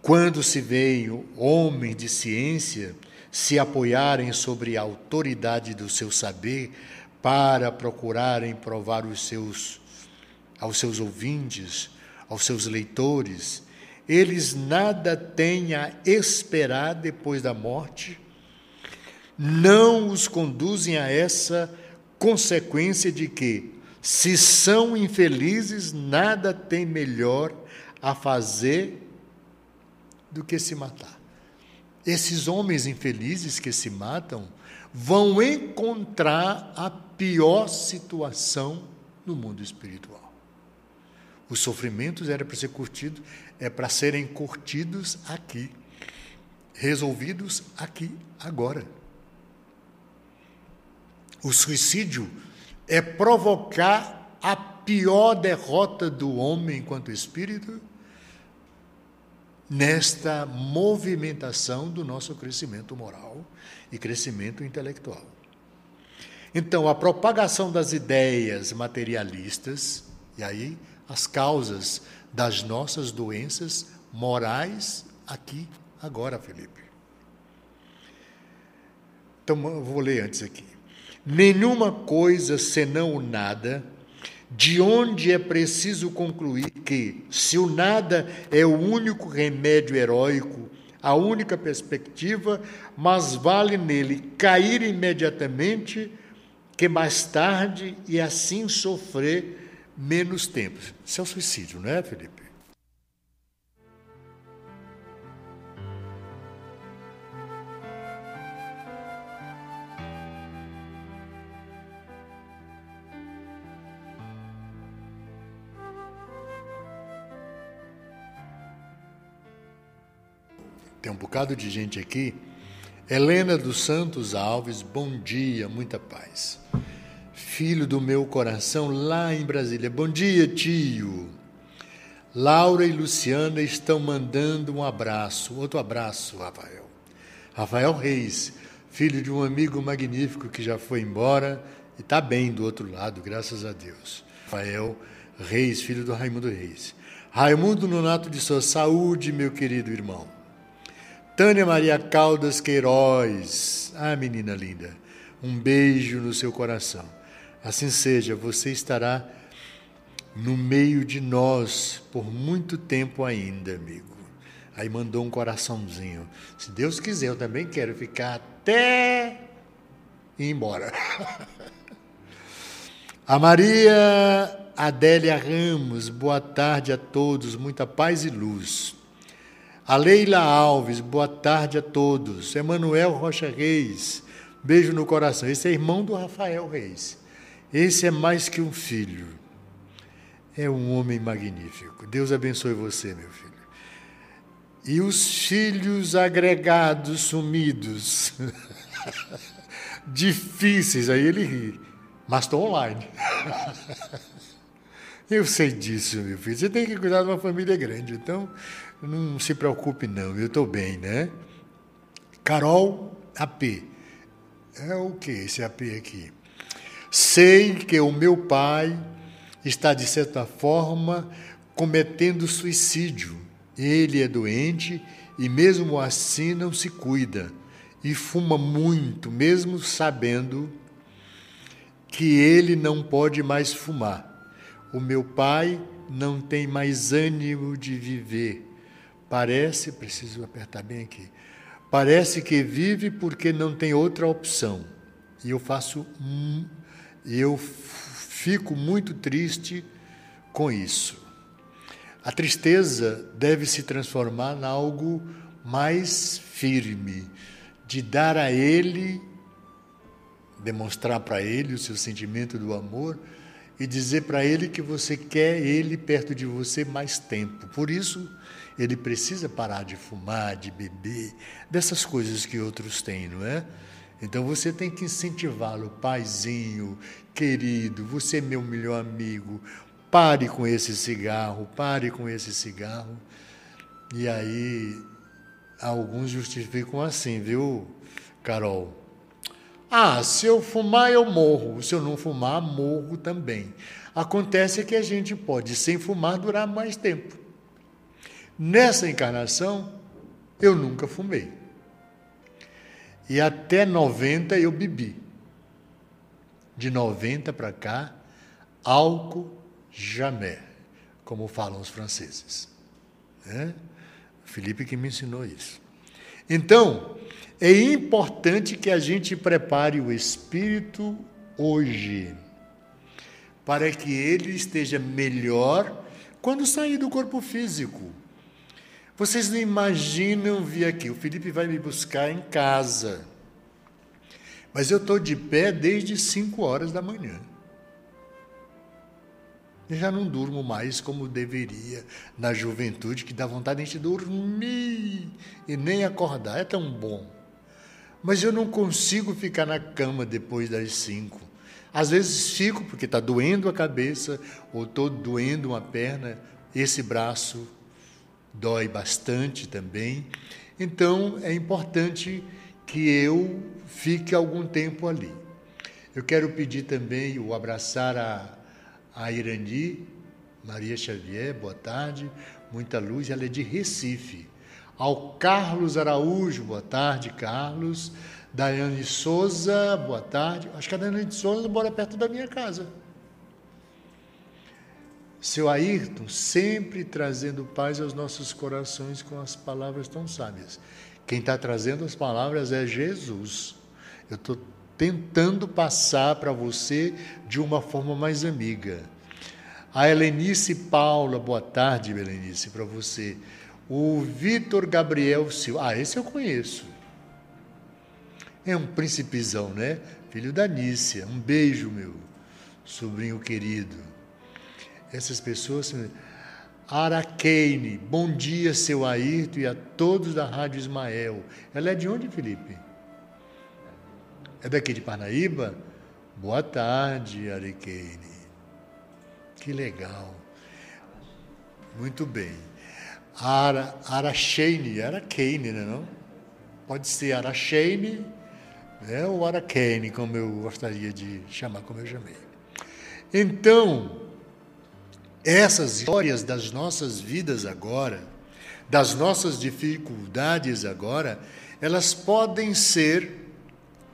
Quando se veio homem de ciência se apoiarem sobre a autoridade do seu saber para procurarem provar os seus aos seus ouvintes, aos seus leitores, eles nada têm a esperar depois da morte, não os conduzem a essa consequência de que, se são infelizes, nada tem melhor a fazer do que se matar. Esses homens infelizes que se matam vão encontrar a pior situação no mundo espiritual. Os sofrimentos eram para ser curtidos, é para serem curtidos aqui, resolvidos aqui, agora. O suicídio é provocar a pior derrota do homem enquanto espírito nesta movimentação do nosso crescimento moral e crescimento intelectual. Então, a propagação das ideias materialistas, e aí as causas das nossas doenças morais aqui, agora, Felipe. Então, vou ler antes aqui. Nenhuma coisa senão o nada de onde é preciso concluir que, se o nada é o único remédio heróico, a única perspectiva, mas vale nele cair imediatamente que mais tarde e assim sofrer menos tempo. Isso é o suicídio, não é, Felipe? Tem um bocado de gente aqui. Helena dos Santos Alves, bom dia, muita paz. Filho do meu coração, lá em Brasília. Bom dia, tio. Laura e Luciana estão mandando um abraço. Outro abraço, Rafael. Rafael Reis, filho de um amigo magnífico que já foi embora e está bem do outro lado, graças a Deus. Rafael Reis, filho do Raimundo Reis. Raimundo Nonato de sua saúde, meu querido irmão. Tânia Maria Caldas Queiroz. Ah, menina linda, um beijo no seu coração. Assim seja, você estará no meio de nós por muito tempo ainda, amigo. Aí mandou um coraçãozinho. Se Deus quiser, eu também quero ficar até ir embora. A Maria Adélia Ramos, boa tarde a todos, muita paz e luz. A Leila Alves, boa tarde a todos. Emanuel Rocha Reis, beijo no coração. Esse é irmão do Rafael Reis. Esse é mais que um filho. É um homem magnífico. Deus abençoe você, meu filho. E os filhos agregados sumidos. Difíceis, aí ele ri. Mas estou online. Eu sei disso, meu filho. Você tem que cuidar de uma família grande. Então, não se preocupe, não, eu estou bem, né? Carol AP. É o que esse AP aqui? Sei que o meu pai está, de certa forma, cometendo suicídio. Ele é doente e, mesmo assim, não se cuida e fuma muito, mesmo sabendo que ele não pode mais fumar. O meu pai não tem mais ânimo de viver Parece, preciso apertar bem aqui, parece que vive porque não tem outra opção. E eu faço eu fico muito triste com isso. A tristeza deve se transformar em algo mais firme, de dar a ele, demonstrar para ele o seu sentimento do amor e dizer para ele que você quer ele perto de você mais tempo. Por isso, ele precisa parar de fumar, de beber, dessas coisas que outros têm, não é? Então você tem que incentivá-lo, paizinho, querido, você é meu melhor amigo, pare com esse cigarro, pare com esse cigarro. E aí alguns justificam assim, viu, Carol? Ah, se eu fumar, eu morro. Se eu não fumar, morro também. Acontece que a gente pode, sem fumar, durar mais tempo. Nessa encarnação, eu nunca fumei. E até 90 eu bebi. De 90 para cá, álcool jamais, como falam os franceses. É? Felipe que me ensinou isso. Então, é importante que a gente prepare o espírito hoje, para que ele esteja melhor quando sair do corpo físico. Vocês não imaginam vir aqui. O Felipe vai me buscar em casa. Mas eu estou de pé desde 5 horas da manhã. Eu já não durmo mais como deveria na juventude, que dá vontade de dormir e nem acordar. É tão bom. Mas eu não consigo ficar na cama depois das cinco. Às vezes fico porque está doendo a cabeça ou estou doendo uma perna. Esse braço dói bastante também. Então é importante que eu fique algum tempo ali. Eu quero pedir também o abraçar a, a Irani, Maria Xavier, boa tarde, muita luz, ela é de Recife ao Carlos Araújo, boa tarde, Carlos. Daiane Souza, boa tarde. Acho que a Daiane Souza mora perto da minha casa. Seu Ayrton, sempre trazendo paz aos nossos corações com as palavras tão sábias. Quem está trazendo as palavras é Jesus. Eu estou tentando passar para você de uma forma mais amiga. A Helenice Paula, boa tarde, Helenice, para você. O Vitor Gabriel Silva. Ah, esse eu conheço. É um principezão, né? Filho da Nícia. Um beijo, meu sobrinho querido. Essas pessoas. Araqueine, bom dia, seu Ayrton e a todos da Rádio Ismael. Ela é de onde, Felipe? É daqui de Parnaíba? Boa tarde, Araqueine. Que legal. Muito bem. Ara, Aracheine, Araqueine, né, não? Pode ser Aracheine né, ou Araqueine, como eu gostaria de chamar, como eu chamei. Então, essas histórias das nossas vidas agora, das nossas dificuldades agora, elas podem ser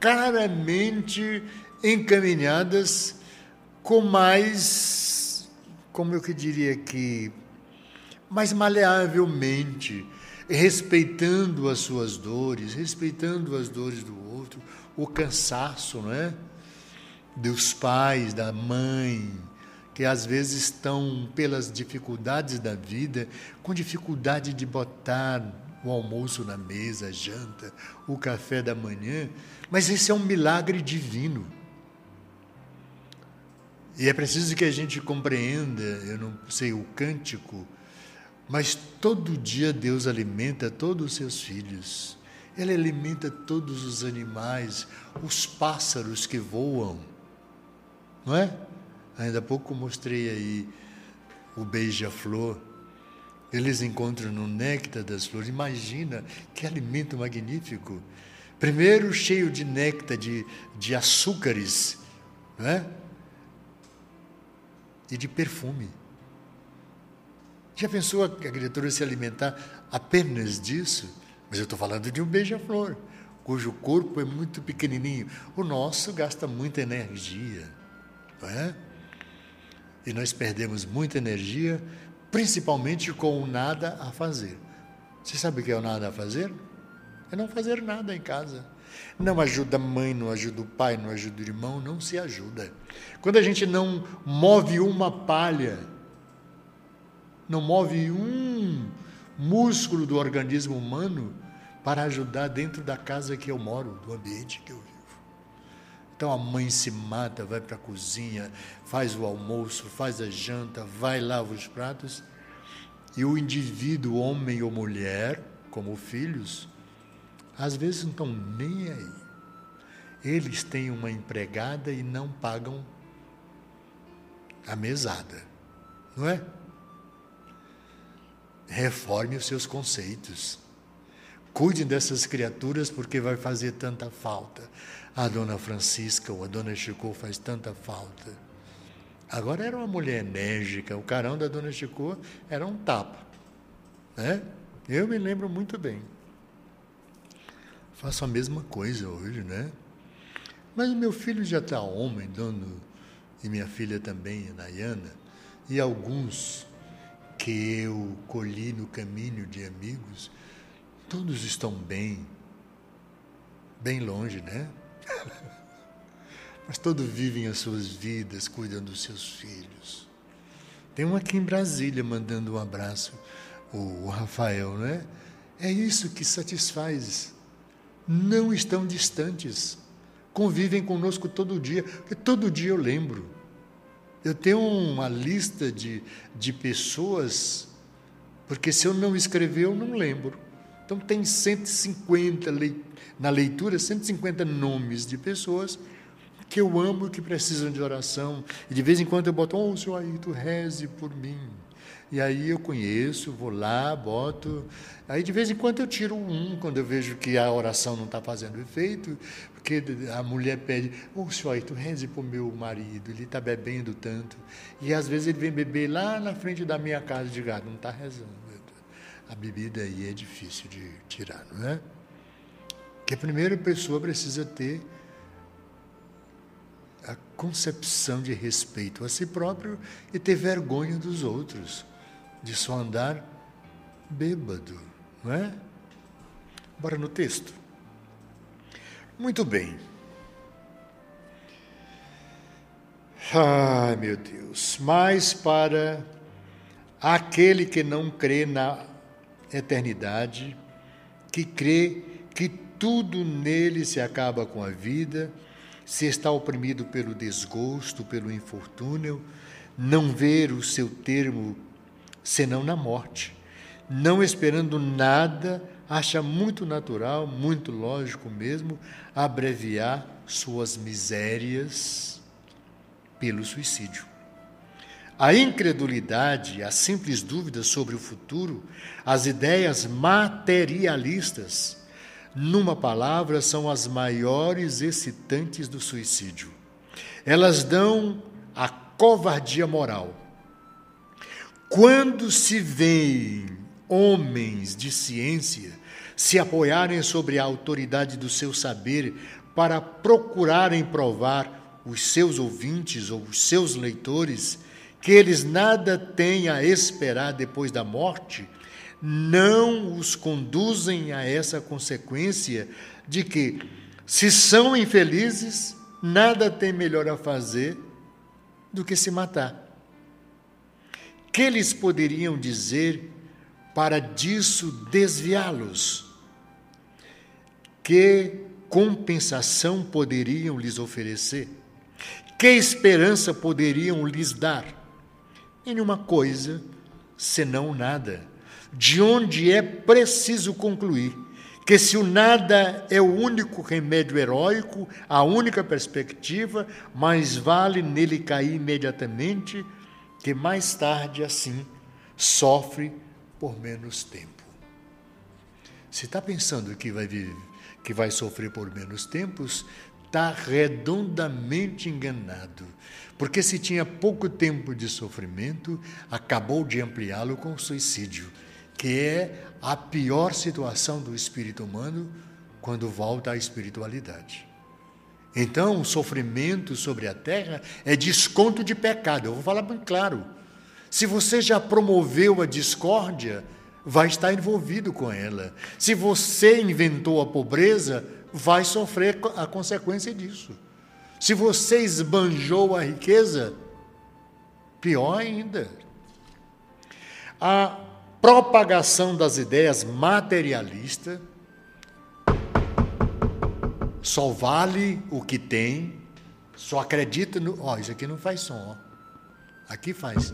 claramente encaminhadas com mais, como eu que diria que mas maleavelmente, respeitando as suas dores, respeitando as dores do outro, o cansaço, não é? Dos pais, da mãe, que às vezes estão pelas dificuldades da vida, com dificuldade de botar o almoço na mesa, a janta, o café da manhã, mas esse é um milagre divino. E é preciso que a gente compreenda, eu não sei o cântico, mas todo dia Deus alimenta todos os seus filhos. Ele alimenta todos os animais, os pássaros que voam. Não é? Ainda há pouco mostrei aí o beija-flor. Eles encontram no néctar das flores. Imagina que alimento magnífico. Primeiro, cheio de néctar, de, de açúcares, não é? E de perfume. Já pensou a criatura se alimentar apenas disso? Mas eu estou falando de um beija-flor, cujo corpo é muito pequenininho. O nosso gasta muita energia, não é? E nós perdemos muita energia, principalmente com o nada a fazer. Você sabe o que é o nada a fazer? é não fazer nada em casa. Não ajuda a mãe, não ajuda o pai, não ajuda o irmão, não se ajuda. Quando a gente não move uma palha, não move um músculo do organismo humano para ajudar dentro da casa que eu moro, do ambiente que eu vivo. Então a mãe se mata, vai para a cozinha, faz o almoço, faz a janta, vai lava os pratos, e o indivíduo, homem ou mulher, como filhos, às vezes não estão nem aí. Eles têm uma empregada e não pagam a mesada, não é? Reforme os seus conceitos. Cuidem dessas criaturas porque vai fazer tanta falta. A dona Francisca ou a dona Chico faz tanta falta. Agora era uma mulher enérgica, o carão da dona Chico era um tapa. Né? Eu me lembro muito bem. Faço a mesma coisa hoje, né? Mas meu filho já está homem, dono, e minha filha também, Nayana, e alguns que eu colhi no caminho de amigos, todos estão bem, bem longe, né? Mas todos vivem as suas vidas, cuidam dos seus filhos. Tem um aqui em Brasília mandando um abraço, o Rafael, né? É isso que satisfaz não estão distantes, convivem conosco todo dia, porque todo dia eu lembro. Eu tenho uma lista de, de pessoas, porque se eu não escrever, eu não lembro. Então, tem 150, na leitura, 150 nomes de pessoas que eu amo e que precisam de oração. E de vez em quando eu boto, oh, senhor tu reze por mim. E aí eu conheço, vou lá, boto. Aí de vez em quando eu tiro um, quando eu vejo que a oração não está fazendo efeito, porque a mulher pede, ô oh, senhor, tu reze o meu marido, ele está bebendo tanto. E às vezes ele vem beber lá na frente da minha casa de gado, não está rezando. A bebida aí é difícil de tirar, não é? Que a primeira pessoa precisa ter a concepção de respeito a si próprio e ter vergonha dos outros de só andar bêbado, não é? Bora no texto. Muito bem. Ai, meu Deus. Mas para aquele que não crê na eternidade, que crê que tudo nele se acaba com a vida, se está oprimido pelo desgosto, pelo infortúnio, não ver o seu termo senão na morte. Não esperando nada, acha muito natural, muito lógico mesmo, abreviar suas misérias pelo suicídio. A incredulidade, as simples dúvidas sobre o futuro, as ideias materialistas, numa palavra, são as maiores excitantes do suicídio. Elas dão a covardia moral quando se veem homens de ciência se apoiarem sobre a autoridade do seu saber para procurarem provar os seus ouvintes ou os seus leitores que eles nada têm a esperar depois da morte, não os conduzem a essa consequência de que, se são infelizes, nada tem melhor a fazer do que se matar que eles poderiam dizer para disso desviá-los? Que compensação poderiam lhes oferecer? Que esperança poderiam lhes dar? Nenhuma coisa, senão nada. De onde é preciso concluir que se o nada é o único remédio heróico, a única perspectiva, mais vale nele cair imediatamente que mais tarde, assim, sofre por menos tempo. Se está pensando que vai, viver, que vai sofrer por menos tempos, está redondamente enganado. Porque se tinha pouco tempo de sofrimento, acabou de ampliá-lo com o suicídio, que é a pior situação do espírito humano quando volta à espiritualidade. Então, o sofrimento sobre a terra é desconto de pecado. Eu vou falar bem claro. Se você já promoveu a discórdia, vai estar envolvido com ela. Se você inventou a pobreza, vai sofrer a consequência disso. Se você esbanjou a riqueza, pior ainda. A propagação das ideias materialistas só vale o que tem, só acredita no. Ó, isso aqui não faz som, ó. Aqui faz,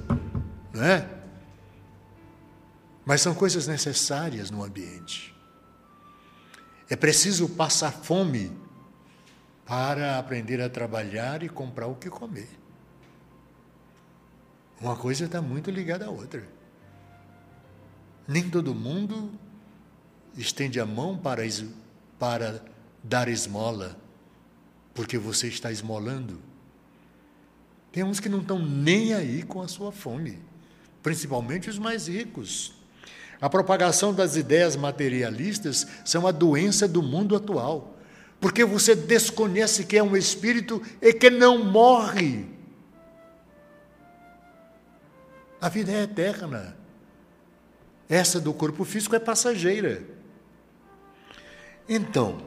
não é? Mas são coisas necessárias no ambiente. É preciso passar fome para aprender a trabalhar e comprar o que comer. Uma coisa está muito ligada à outra. Nem todo mundo estende a mão para, para dar esmola, porque você está esmolando. Tem uns que não estão nem aí com a sua fome, principalmente os mais ricos. A propagação das ideias materialistas são a doença do mundo atual, porque você desconhece que é um espírito e que não morre. A vida é eterna. Essa do corpo físico é passageira. Então,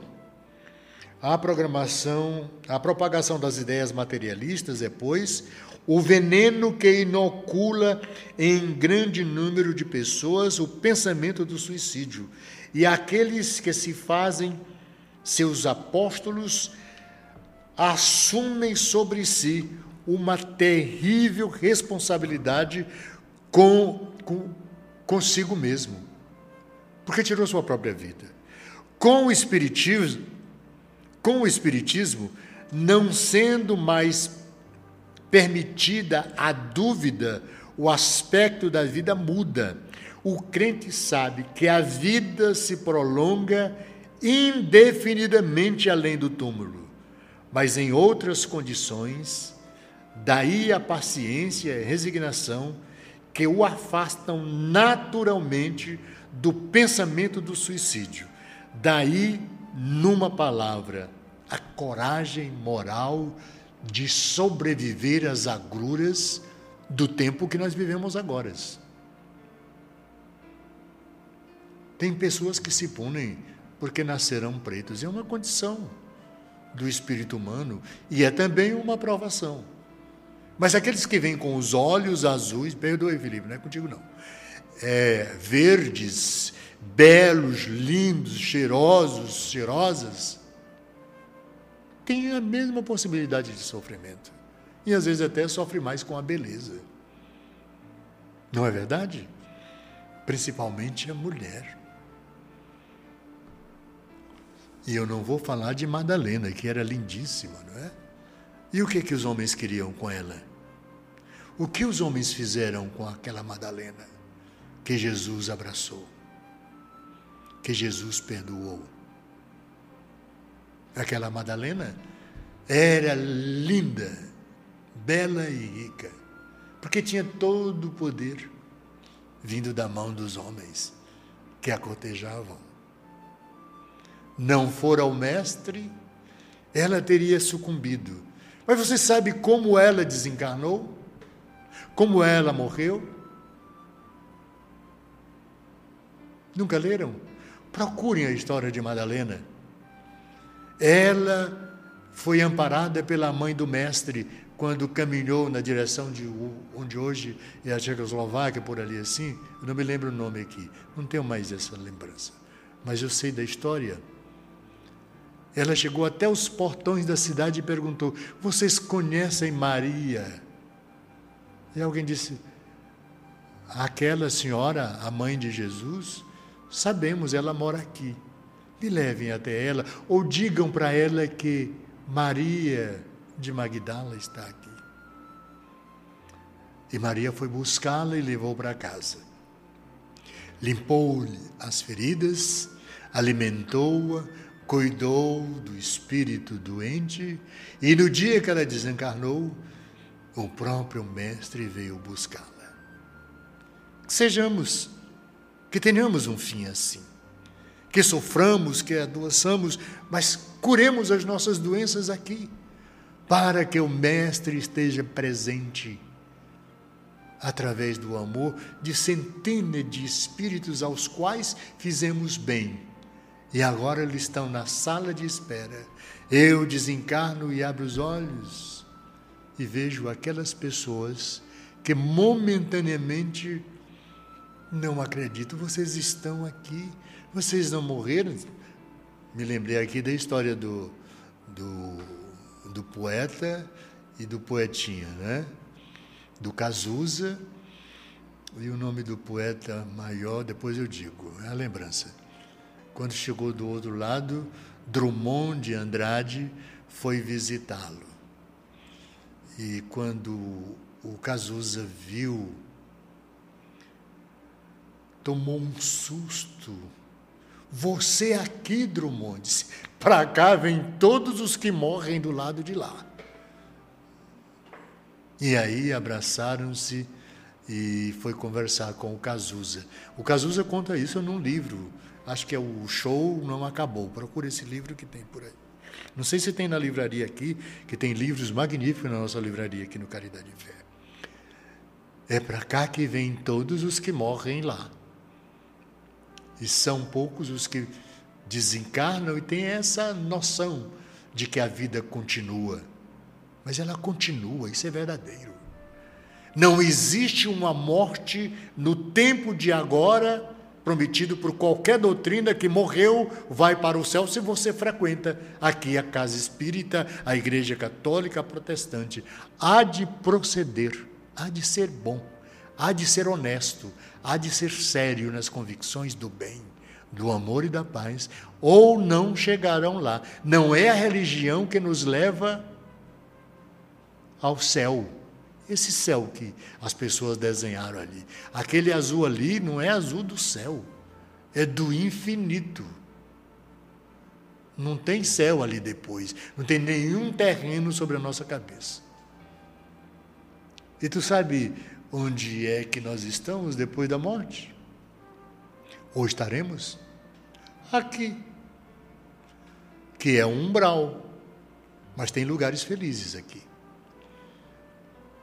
a programação, a propagação das ideias materialistas é, pois, o veneno que inocula em grande número de pessoas o pensamento do suicídio. E aqueles que se fazem seus apóstolos assumem sobre si uma terrível responsabilidade com, com consigo mesmo, porque tirou sua própria vida. Com o espiritismo, com o espiritismo não sendo mais permitida a dúvida, o aspecto da vida muda. O crente sabe que a vida se prolonga indefinidamente além do túmulo, mas em outras condições, daí a paciência a resignação que o afastam naturalmente do pensamento do suicídio. Daí, numa palavra, a coragem moral de sobreviver às agruras do tempo que nós vivemos agora. Tem pessoas que se punem porque nascerão pretos. É uma condição do espírito humano e é também uma provação. Mas aqueles que vêm com os olhos azuis, perdoe, Felipe, não é contigo não. É, verdes, belos, lindos, cheirosos, cheirosas, tem a mesma possibilidade de sofrimento. E às vezes até sofre mais com a beleza. Não é verdade? Principalmente a mulher. E eu não vou falar de Madalena, que era lindíssima, não é? E o que que os homens queriam com ela? O que os homens fizeram com aquela Madalena que Jesus abraçou? Que Jesus perdoou? Aquela Madalena era linda, bela e rica, porque tinha todo o poder vindo da mão dos homens que a cortejavam. Não fora o mestre, ela teria sucumbido. Mas você sabe como ela desencarnou? Como ela morreu? Nunca leram? Procurem a história de Madalena. Ela foi amparada pela mãe do mestre quando caminhou na direção de onde hoje é a Tchecoslováquia, por ali assim. Eu não me lembro o nome aqui, não tenho mais essa lembrança, mas eu sei da história. Ela chegou até os portões da cidade e perguntou: Vocês conhecem Maria? E alguém disse: Aquela senhora, a mãe de Jesus, sabemos, ela mora aqui me levem até ela, ou digam para ela que Maria de Magdala está aqui. E Maria foi buscá-la e levou para casa. Limpou-lhe as feridas, alimentou-a, cuidou do espírito doente, e no dia que ela desencarnou, o próprio Mestre veio buscá-la. Que sejamos, que tenhamos um fim assim que soframos, que adoeçamos, mas curemos as nossas doenças aqui, para que o Mestre esteja presente através do amor de centenas de espíritos aos quais fizemos bem. E agora eles estão na sala de espera. Eu desencarno e abro os olhos e vejo aquelas pessoas que momentaneamente não acredito, vocês estão aqui, vocês não morreram. Me lembrei aqui da história do, do, do poeta e do poetinha, né? Do Cazuza e o nome do poeta maior, depois eu digo, é a lembrança. Quando chegou do outro lado, Drummond de Andrade foi visitá-lo. E quando o Cazuza viu tomou um susto. Você aqui, Drummond, disse, para cá vem todos os que morrem do lado de lá. E aí abraçaram-se e foi conversar com o Cazuza. O Cazuza conta isso num livro, acho que é o Show Não Acabou. Procura esse livro que tem por aí. Não sei se tem na livraria aqui, que tem livros magníficos na nossa livraria aqui no Caridade e Fé. É para cá que vêm todos os que morrem lá. E são poucos os que desencarnam e têm essa noção de que a vida continua. Mas ela continua, isso é verdadeiro. Não existe uma morte no tempo de agora prometido por qualquer doutrina que morreu, vai para o céu se você frequenta aqui a casa espírita, a igreja católica, a protestante. Há de proceder, há de ser bom há de ser honesto, há de ser sério nas convicções do bem, do amor e da paz, ou não chegarão lá. Não é a religião que nos leva ao céu. Esse céu que as pessoas desenharam ali. Aquele azul ali não é azul do céu, é do infinito. Não tem céu ali depois, não tem nenhum terreno sobre a nossa cabeça. E tu sabe, onde é que nós estamos depois da morte? Ou estaremos? Aqui, que é um umbral, mas tem lugares felizes aqui.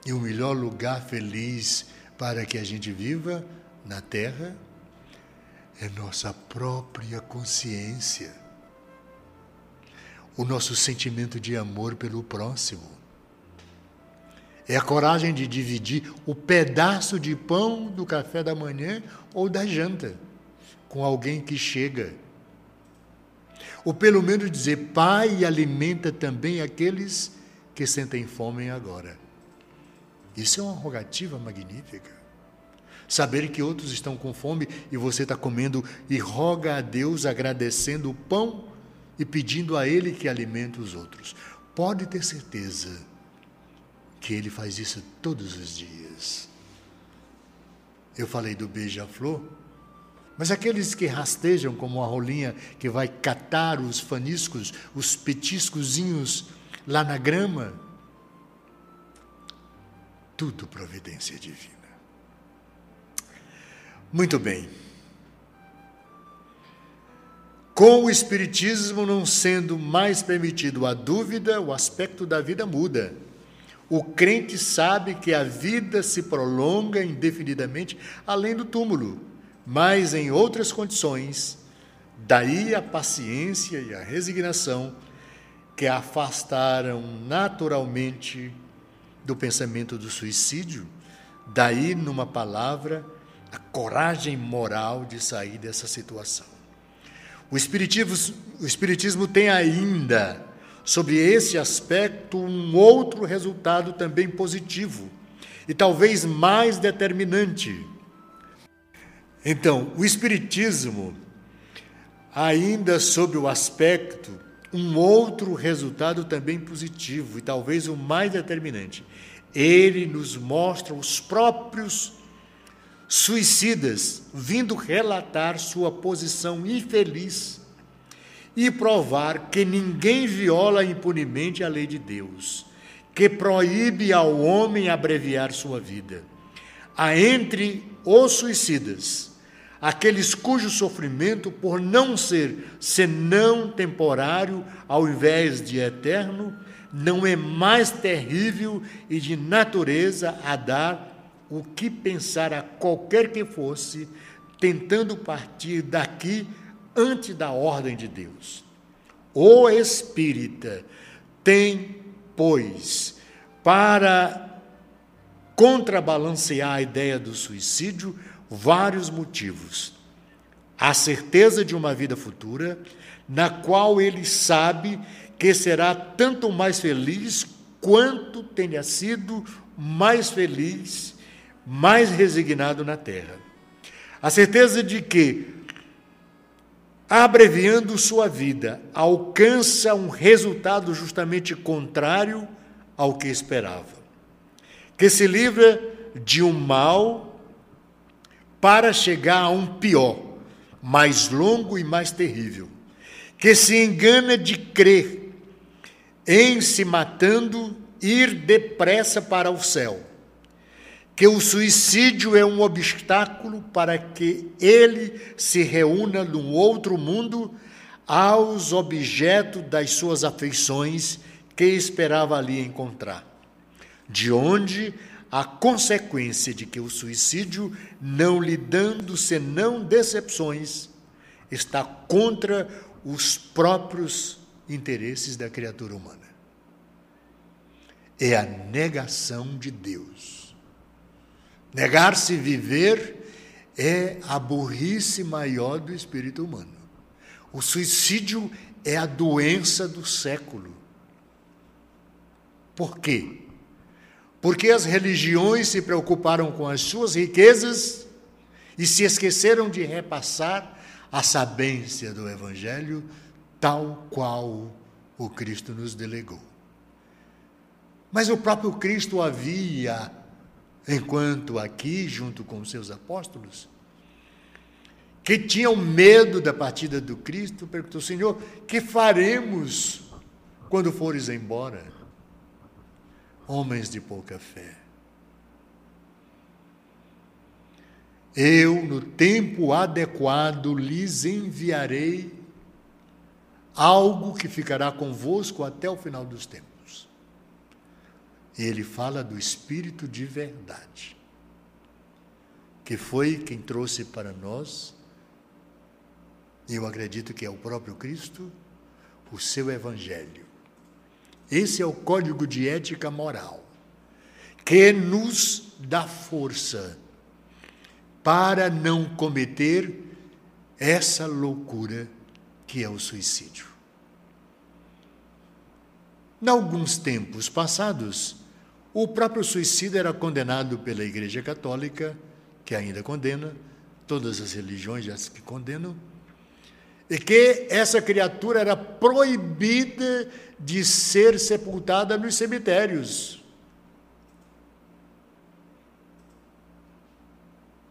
E o melhor lugar feliz para que a gente viva na terra é nossa própria consciência, o nosso sentimento de amor pelo próximo é a coragem de dividir o pedaço de pão do café da manhã ou da janta com alguém que chega. Ou pelo menos dizer, Pai, alimenta também aqueles que sentem fome agora. Isso é uma rogativa magnífica. Saber que outros estão com fome e você está comendo e roga a Deus agradecendo o pão e pedindo a Ele que alimente os outros. Pode ter certeza que ele faz isso todos os dias. Eu falei do beija-flor, mas aqueles que rastejam como a rolinha que vai catar os faniscos, os petiscozinhos lá na grama, tudo providência divina. Muito bem. Com o Espiritismo não sendo mais permitido a dúvida, o aspecto da vida muda. O crente sabe que a vida se prolonga indefinidamente além do túmulo, mas em outras condições. Daí a paciência e a resignação que afastaram naturalmente do pensamento do suicídio. Daí, numa palavra, a coragem moral de sair dessa situação. O Espiritismo, o Espiritismo tem ainda sobre esse aspecto um outro resultado também positivo e talvez mais determinante. Então, o Espiritismo, ainda sobre o aspecto, um outro resultado também positivo e talvez o mais determinante. Ele nos mostra os próprios suicidas vindo relatar sua posição infeliz e provar que ninguém viola impunemente a lei de Deus, que proíbe ao homem abreviar sua vida. Há entre os suicidas aqueles cujo sofrimento, por não ser senão temporário, ao invés de eterno, não é mais terrível e de natureza a dar o que pensar a qualquer que fosse, tentando partir daqui antes da ordem de Deus. O espírita tem, pois, para contrabalancear a ideia do suicídio, vários motivos. A certeza de uma vida futura, na qual ele sabe que será tanto mais feliz quanto tenha sido mais feliz, mais resignado na terra. A certeza de que, abreviando sua vida, alcança um resultado justamente contrário ao que esperava. Que se livra de um mal para chegar a um pior, mais longo e mais terrível. Que se engana de crer em se matando, ir depressa para o céu. Que o suicídio é um obstáculo para que ele se reúna num outro mundo aos objetos das suas afeições que esperava ali encontrar. De onde a consequência de que o suicídio, não lhe dando senão decepções, está contra os próprios interesses da criatura humana. É a negação de Deus. Negar-se viver é a burrice maior do espírito humano. O suicídio é a doença do século. Por quê? Porque as religiões se preocuparam com as suas riquezas e se esqueceram de repassar a sabência do Evangelho tal qual o Cristo nos delegou. Mas o próprio Cristo havia, enquanto aqui, junto com os seus apóstolos, que tinham medo da partida do Cristo, perguntou: Senhor, que faremos quando fores embora? Homens de pouca fé. Eu, no tempo adequado, lhes enviarei algo que ficará convosco até o final dos tempos. Ele fala do Espírito de verdade, que foi quem trouxe para nós, e eu acredito que é o próprio Cristo, o seu Evangelho. Esse é o código de ética moral, que nos dá força para não cometer essa loucura que é o suicídio. Em alguns tempos passados, o próprio suicídio era condenado pela Igreja Católica, que ainda condena, todas as religiões já que condenam, e que essa criatura era proibida de ser sepultada nos cemitérios.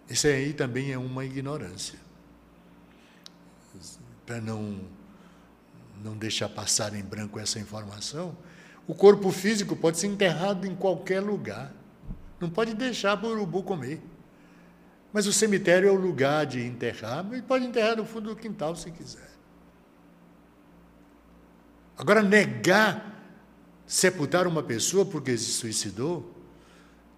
Isso aí também é uma ignorância para não, não deixar passar em branco essa informação, o corpo físico pode ser enterrado em qualquer lugar. Não pode deixar para o urubu comer. Mas o cemitério é o lugar de enterrar, mas pode enterrar no fundo do quintal se quiser. Agora, negar sepultar uma pessoa porque se suicidou,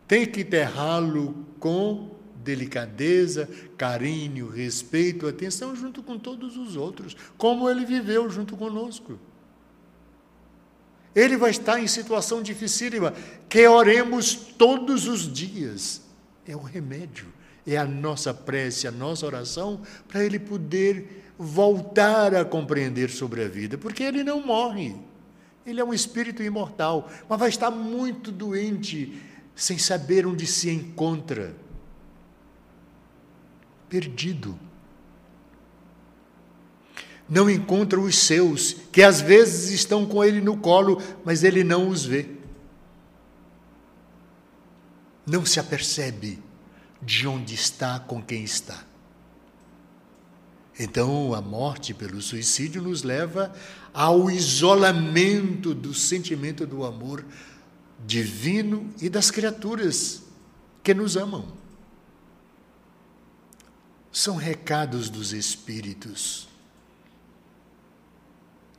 tem que enterrá-lo com delicadeza, carinho, respeito, atenção junto com todos os outros, como ele viveu junto conosco. Ele vai estar em situação dificílima, que oremos todos os dias. É o remédio, é a nossa prece, a nossa oração, para ele poder voltar a compreender sobre a vida, porque ele não morre. Ele é um espírito imortal, mas vai estar muito doente, sem saber onde se encontra perdido. Não encontra os seus, que às vezes estão com ele no colo, mas ele não os vê. Não se apercebe de onde está, com quem está. Então, a morte pelo suicídio nos leva ao isolamento do sentimento do amor divino e das criaturas que nos amam. São recados dos Espíritos,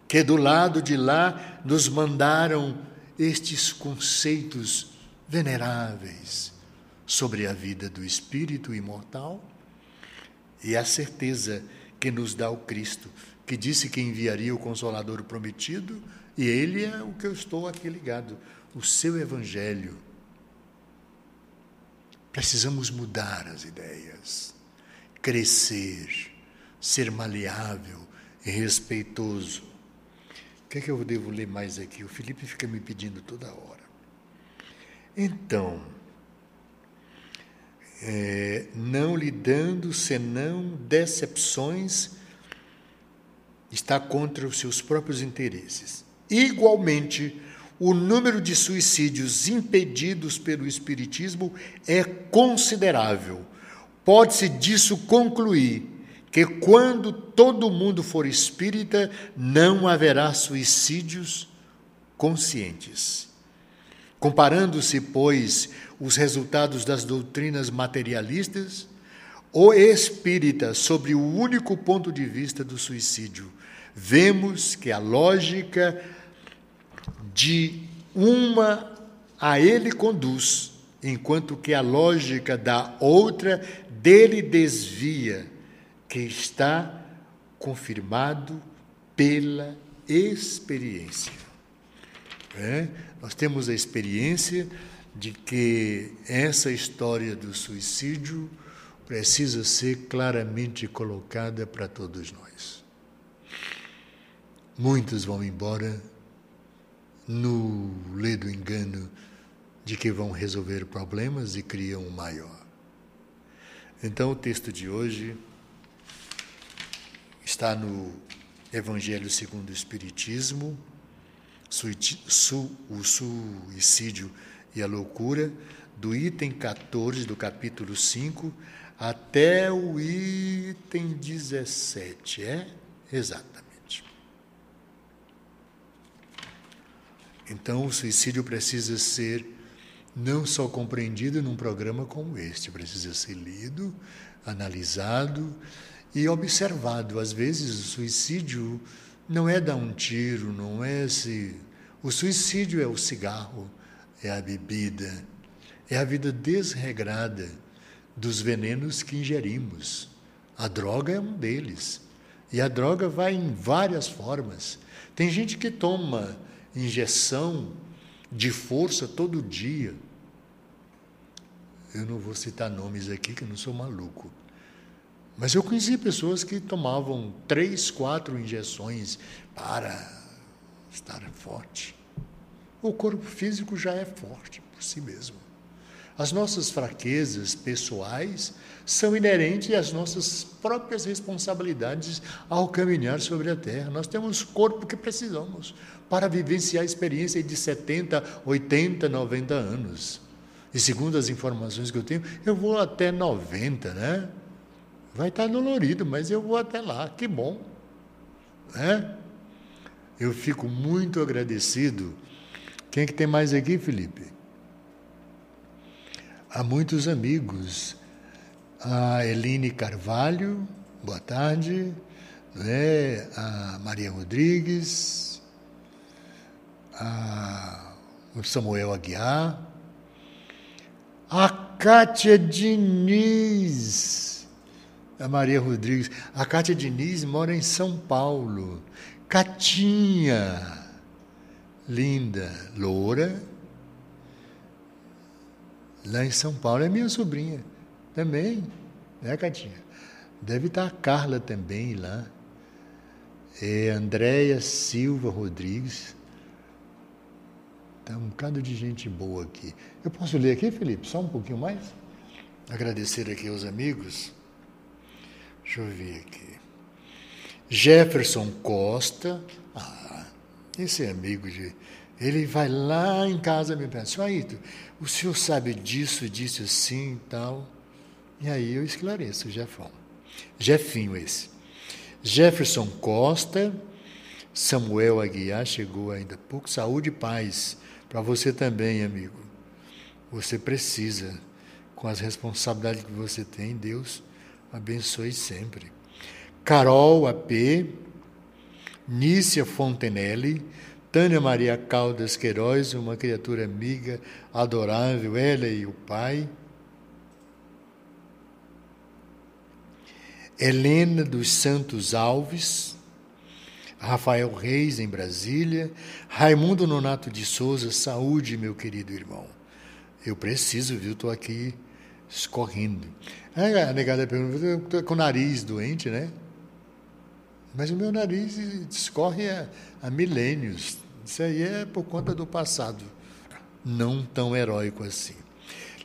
que do lado de lá nos mandaram estes conceitos veneráveis sobre a vida do espírito imortal e a certeza que nos dá o Cristo, que disse que enviaria o Consolador prometido, e ele é o que eu estou aqui ligado, o seu Evangelho. Precisamos mudar as ideias, crescer, ser maleável e respeitoso. O que é que eu devo ler mais aqui? O Felipe fica me pedindo toda hora. Então, é, não lhe dando senão decepções, está contra os seus próprios interesses. Igualmente, o número de suicídios impedidos pelo Espiritismo é considerável. Pode-se disso concluir que, quando todo mundo for espírita, não haverá suicídios conscientes. Comparando-se, pois, os resultados das doutrinas materialistas, o espírita, sobre o único ponto de vista do suicídio, vemos que a lógica de uma a ele conduz, enquanto que a lógica da outra dele desvia, que está confirmado pela experiência. É? Nós temos a experiência de que essa história do suicídio precisa ser claramente colocada para todos nós. Muitos vão embora no ledo engano de que vão resolver problemas e criam um maior. Então, o texto de hoje está no Evangelho segundo o Espiritismo, o suicídio e a loucura, do item 14 do capítulo 5 até o item 17, é? Exatamente. Então, o suicídio precisa ser não só compreendido num programa como este, precisa ser lido, analisado e observado. Às vezes, o suicídio não é dar um tiro, não é se. O suicídio é o cigarro, é a bebida, é a vida desregrada dos venenos que ingerimos. A droga é um deles. E a droga vai em várias formas. Tem gente que toma injeção de força todo dia. Eu não vou citar nomes aqui, que eu não sou maluco. Mas eu conheci pessoas que tomavam três, quatro injeções para estar forte. O corpo físico já é forte por si mesmo. As nossas fraquezas pessoais são inerentes às nossas próprias responsabilidades ao caminhar sobre a terra. Nós temos corpo que precisamos para vivenciar a experiência de 70, 80, 90 anos. E segundo as informações que eu tenho, eu vou até 90, né? Vai estar dolorido, mas eu vou até lá. Que bom. Né? Eu fico muito agradecido quem é que tem mais aqui, Felipe? Há muitos amigos. A Eline Carvalho, boa tarde. Né? A Maria Rodrigues. A o Samuel Aguiar. A Kátia Diniz. A Maria Rodrigues. A Kátia Diniz mora em São Paulo. Catinha linda, loura, lá em São Paulo. É minha sobrinha também, né, Catinha? Deve estar a Carla também lá. É Andréia Silva Rodrigues. Está um bocado de gente boa aqui. Eu posso ler aqui, Felipe? Só um pouquinho mais? Agradecer aqui aos amigos. Deixa eu ver aqui. Jefferson Costa. Esse amigo de. Ele vai lá em casa e me pergunta, Aito, o senhor sabe disso, disso assim e tal? E aí eu esclareço, Jefão. Jefinho esse. Jefferson Costa, Samuel Aguiar, chegou ainda há pouco. Saúde e paz para você também, amigo. Você precisa, com as responsabilidades que você tem, Deus abençoe sempre. Carol AP, Nícia Fontenelle, Tânia Maria Caldas Queiroz, uma criatura amiga, adorável, ela e o pai. Helena dos Santos Alves, Rafael Reis, em Brasília, Raimundo Nonato de Souza, saúde, meu querido irmão. Eu preciso, viu? Estou aqui escorrendo. Ah, a negada pergunta, com o nariz doente, né? Mas o meu nariz escorre há, milênios. Isso aí é por conta do passado, não tão heróico assim.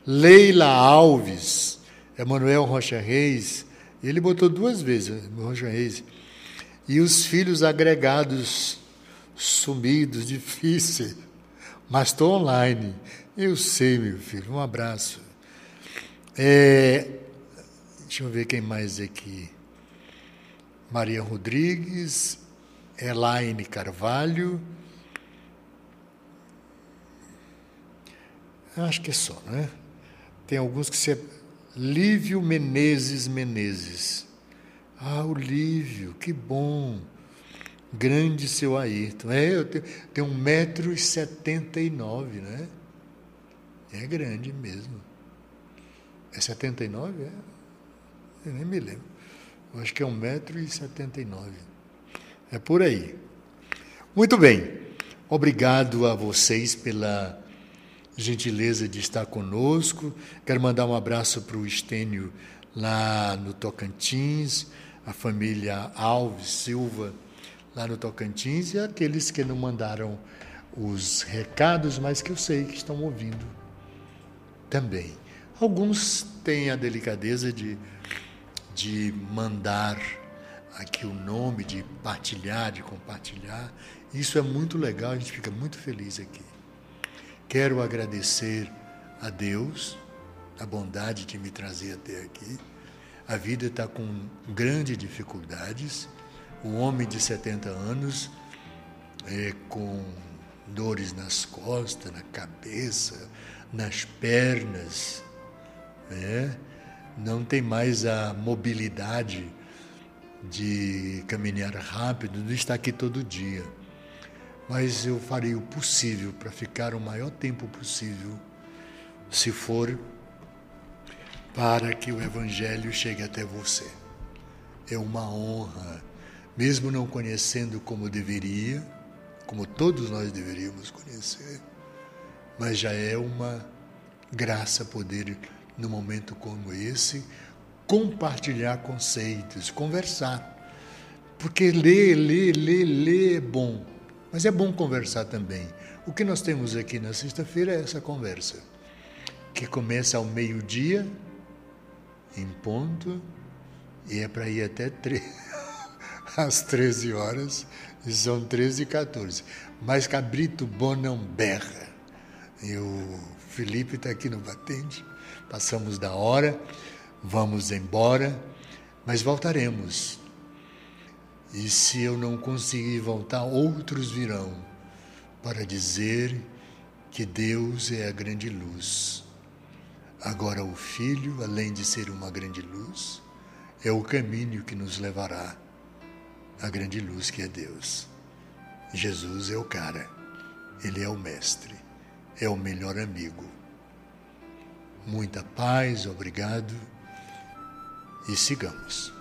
Leila Alves, Emanuel Rocha Reis, ele botou duas vezes, Rocha Reis, e os filhos agregados, sumidos, difíceis, mas estou online. Eu sei, meu filho, um abraço. É, deixa eu ver quem mais aqui. Maria Rodrigues, Elaine Carvalho. Acho que é só, né? Tem alguns que se. Lívio Menezes Menezes. Ah, o Lívio, que bom. Grande seu Ayrton. É, eu tenho, tenho 1,79m, né? É grande mesmo. É 79? É? Eu nem me lembro. Acho que é 1,79m. É por aí. Muito bem. Obrigado a vocês pela gentileza de estar conosco. Quero mandar um abraço para o Estênio lá no Tocantins, a família Alves Silva lá no Tocantins e aqueles que não mandaram os recados, mas que eu sei que estão ouvindo também. Alguns têm a delicadeza de, de mandar aqui o nome, de partilhar, de compartilhar. Isso é muito legal, a gente fica muito feliz aqui. Quero agradecer a Deus a bondade de me trazer até aqui. A vida está com grandes dificuldades. Um homem de 70 anos, é, com dores nas costas, na cabeça, nas pernas, né? Não tem mais a mobilidade de caminhar rápido, de estar aqui todo dia mas eu farei o possível para ficar o maior tempo possível, se for para que o Evangelho chegue até você. É uma honra, mesmo não conhecendo como deveria, como todos nós deveríamos conhecer, mas já é uma graça poder, num momento como esse, compartilhar conceitos, conversar. Porque ler, ler, ler, ler é bom mas é bom conversar também. O que nós temos aqui na sexta-feira é essa conversa, que começa ao meio-dia, em ponto, e é para ir até às 13 horas, e são 13 e 14. Mas cabrito bom não berra. E o Felipe está aqui no batente, passamos da hora, vamos embora, mas voltaremos e se eu não conseguir voltar, outros virão para dizer que Deus é a grande luz. Agora, o Filho, além de ser uma grande luz, é o caminho que nos levará à grande luz que é Deus. Jesus é o cara, ele é o mestre, é o melhor amigo. Muita paz, obrigado e sigamos.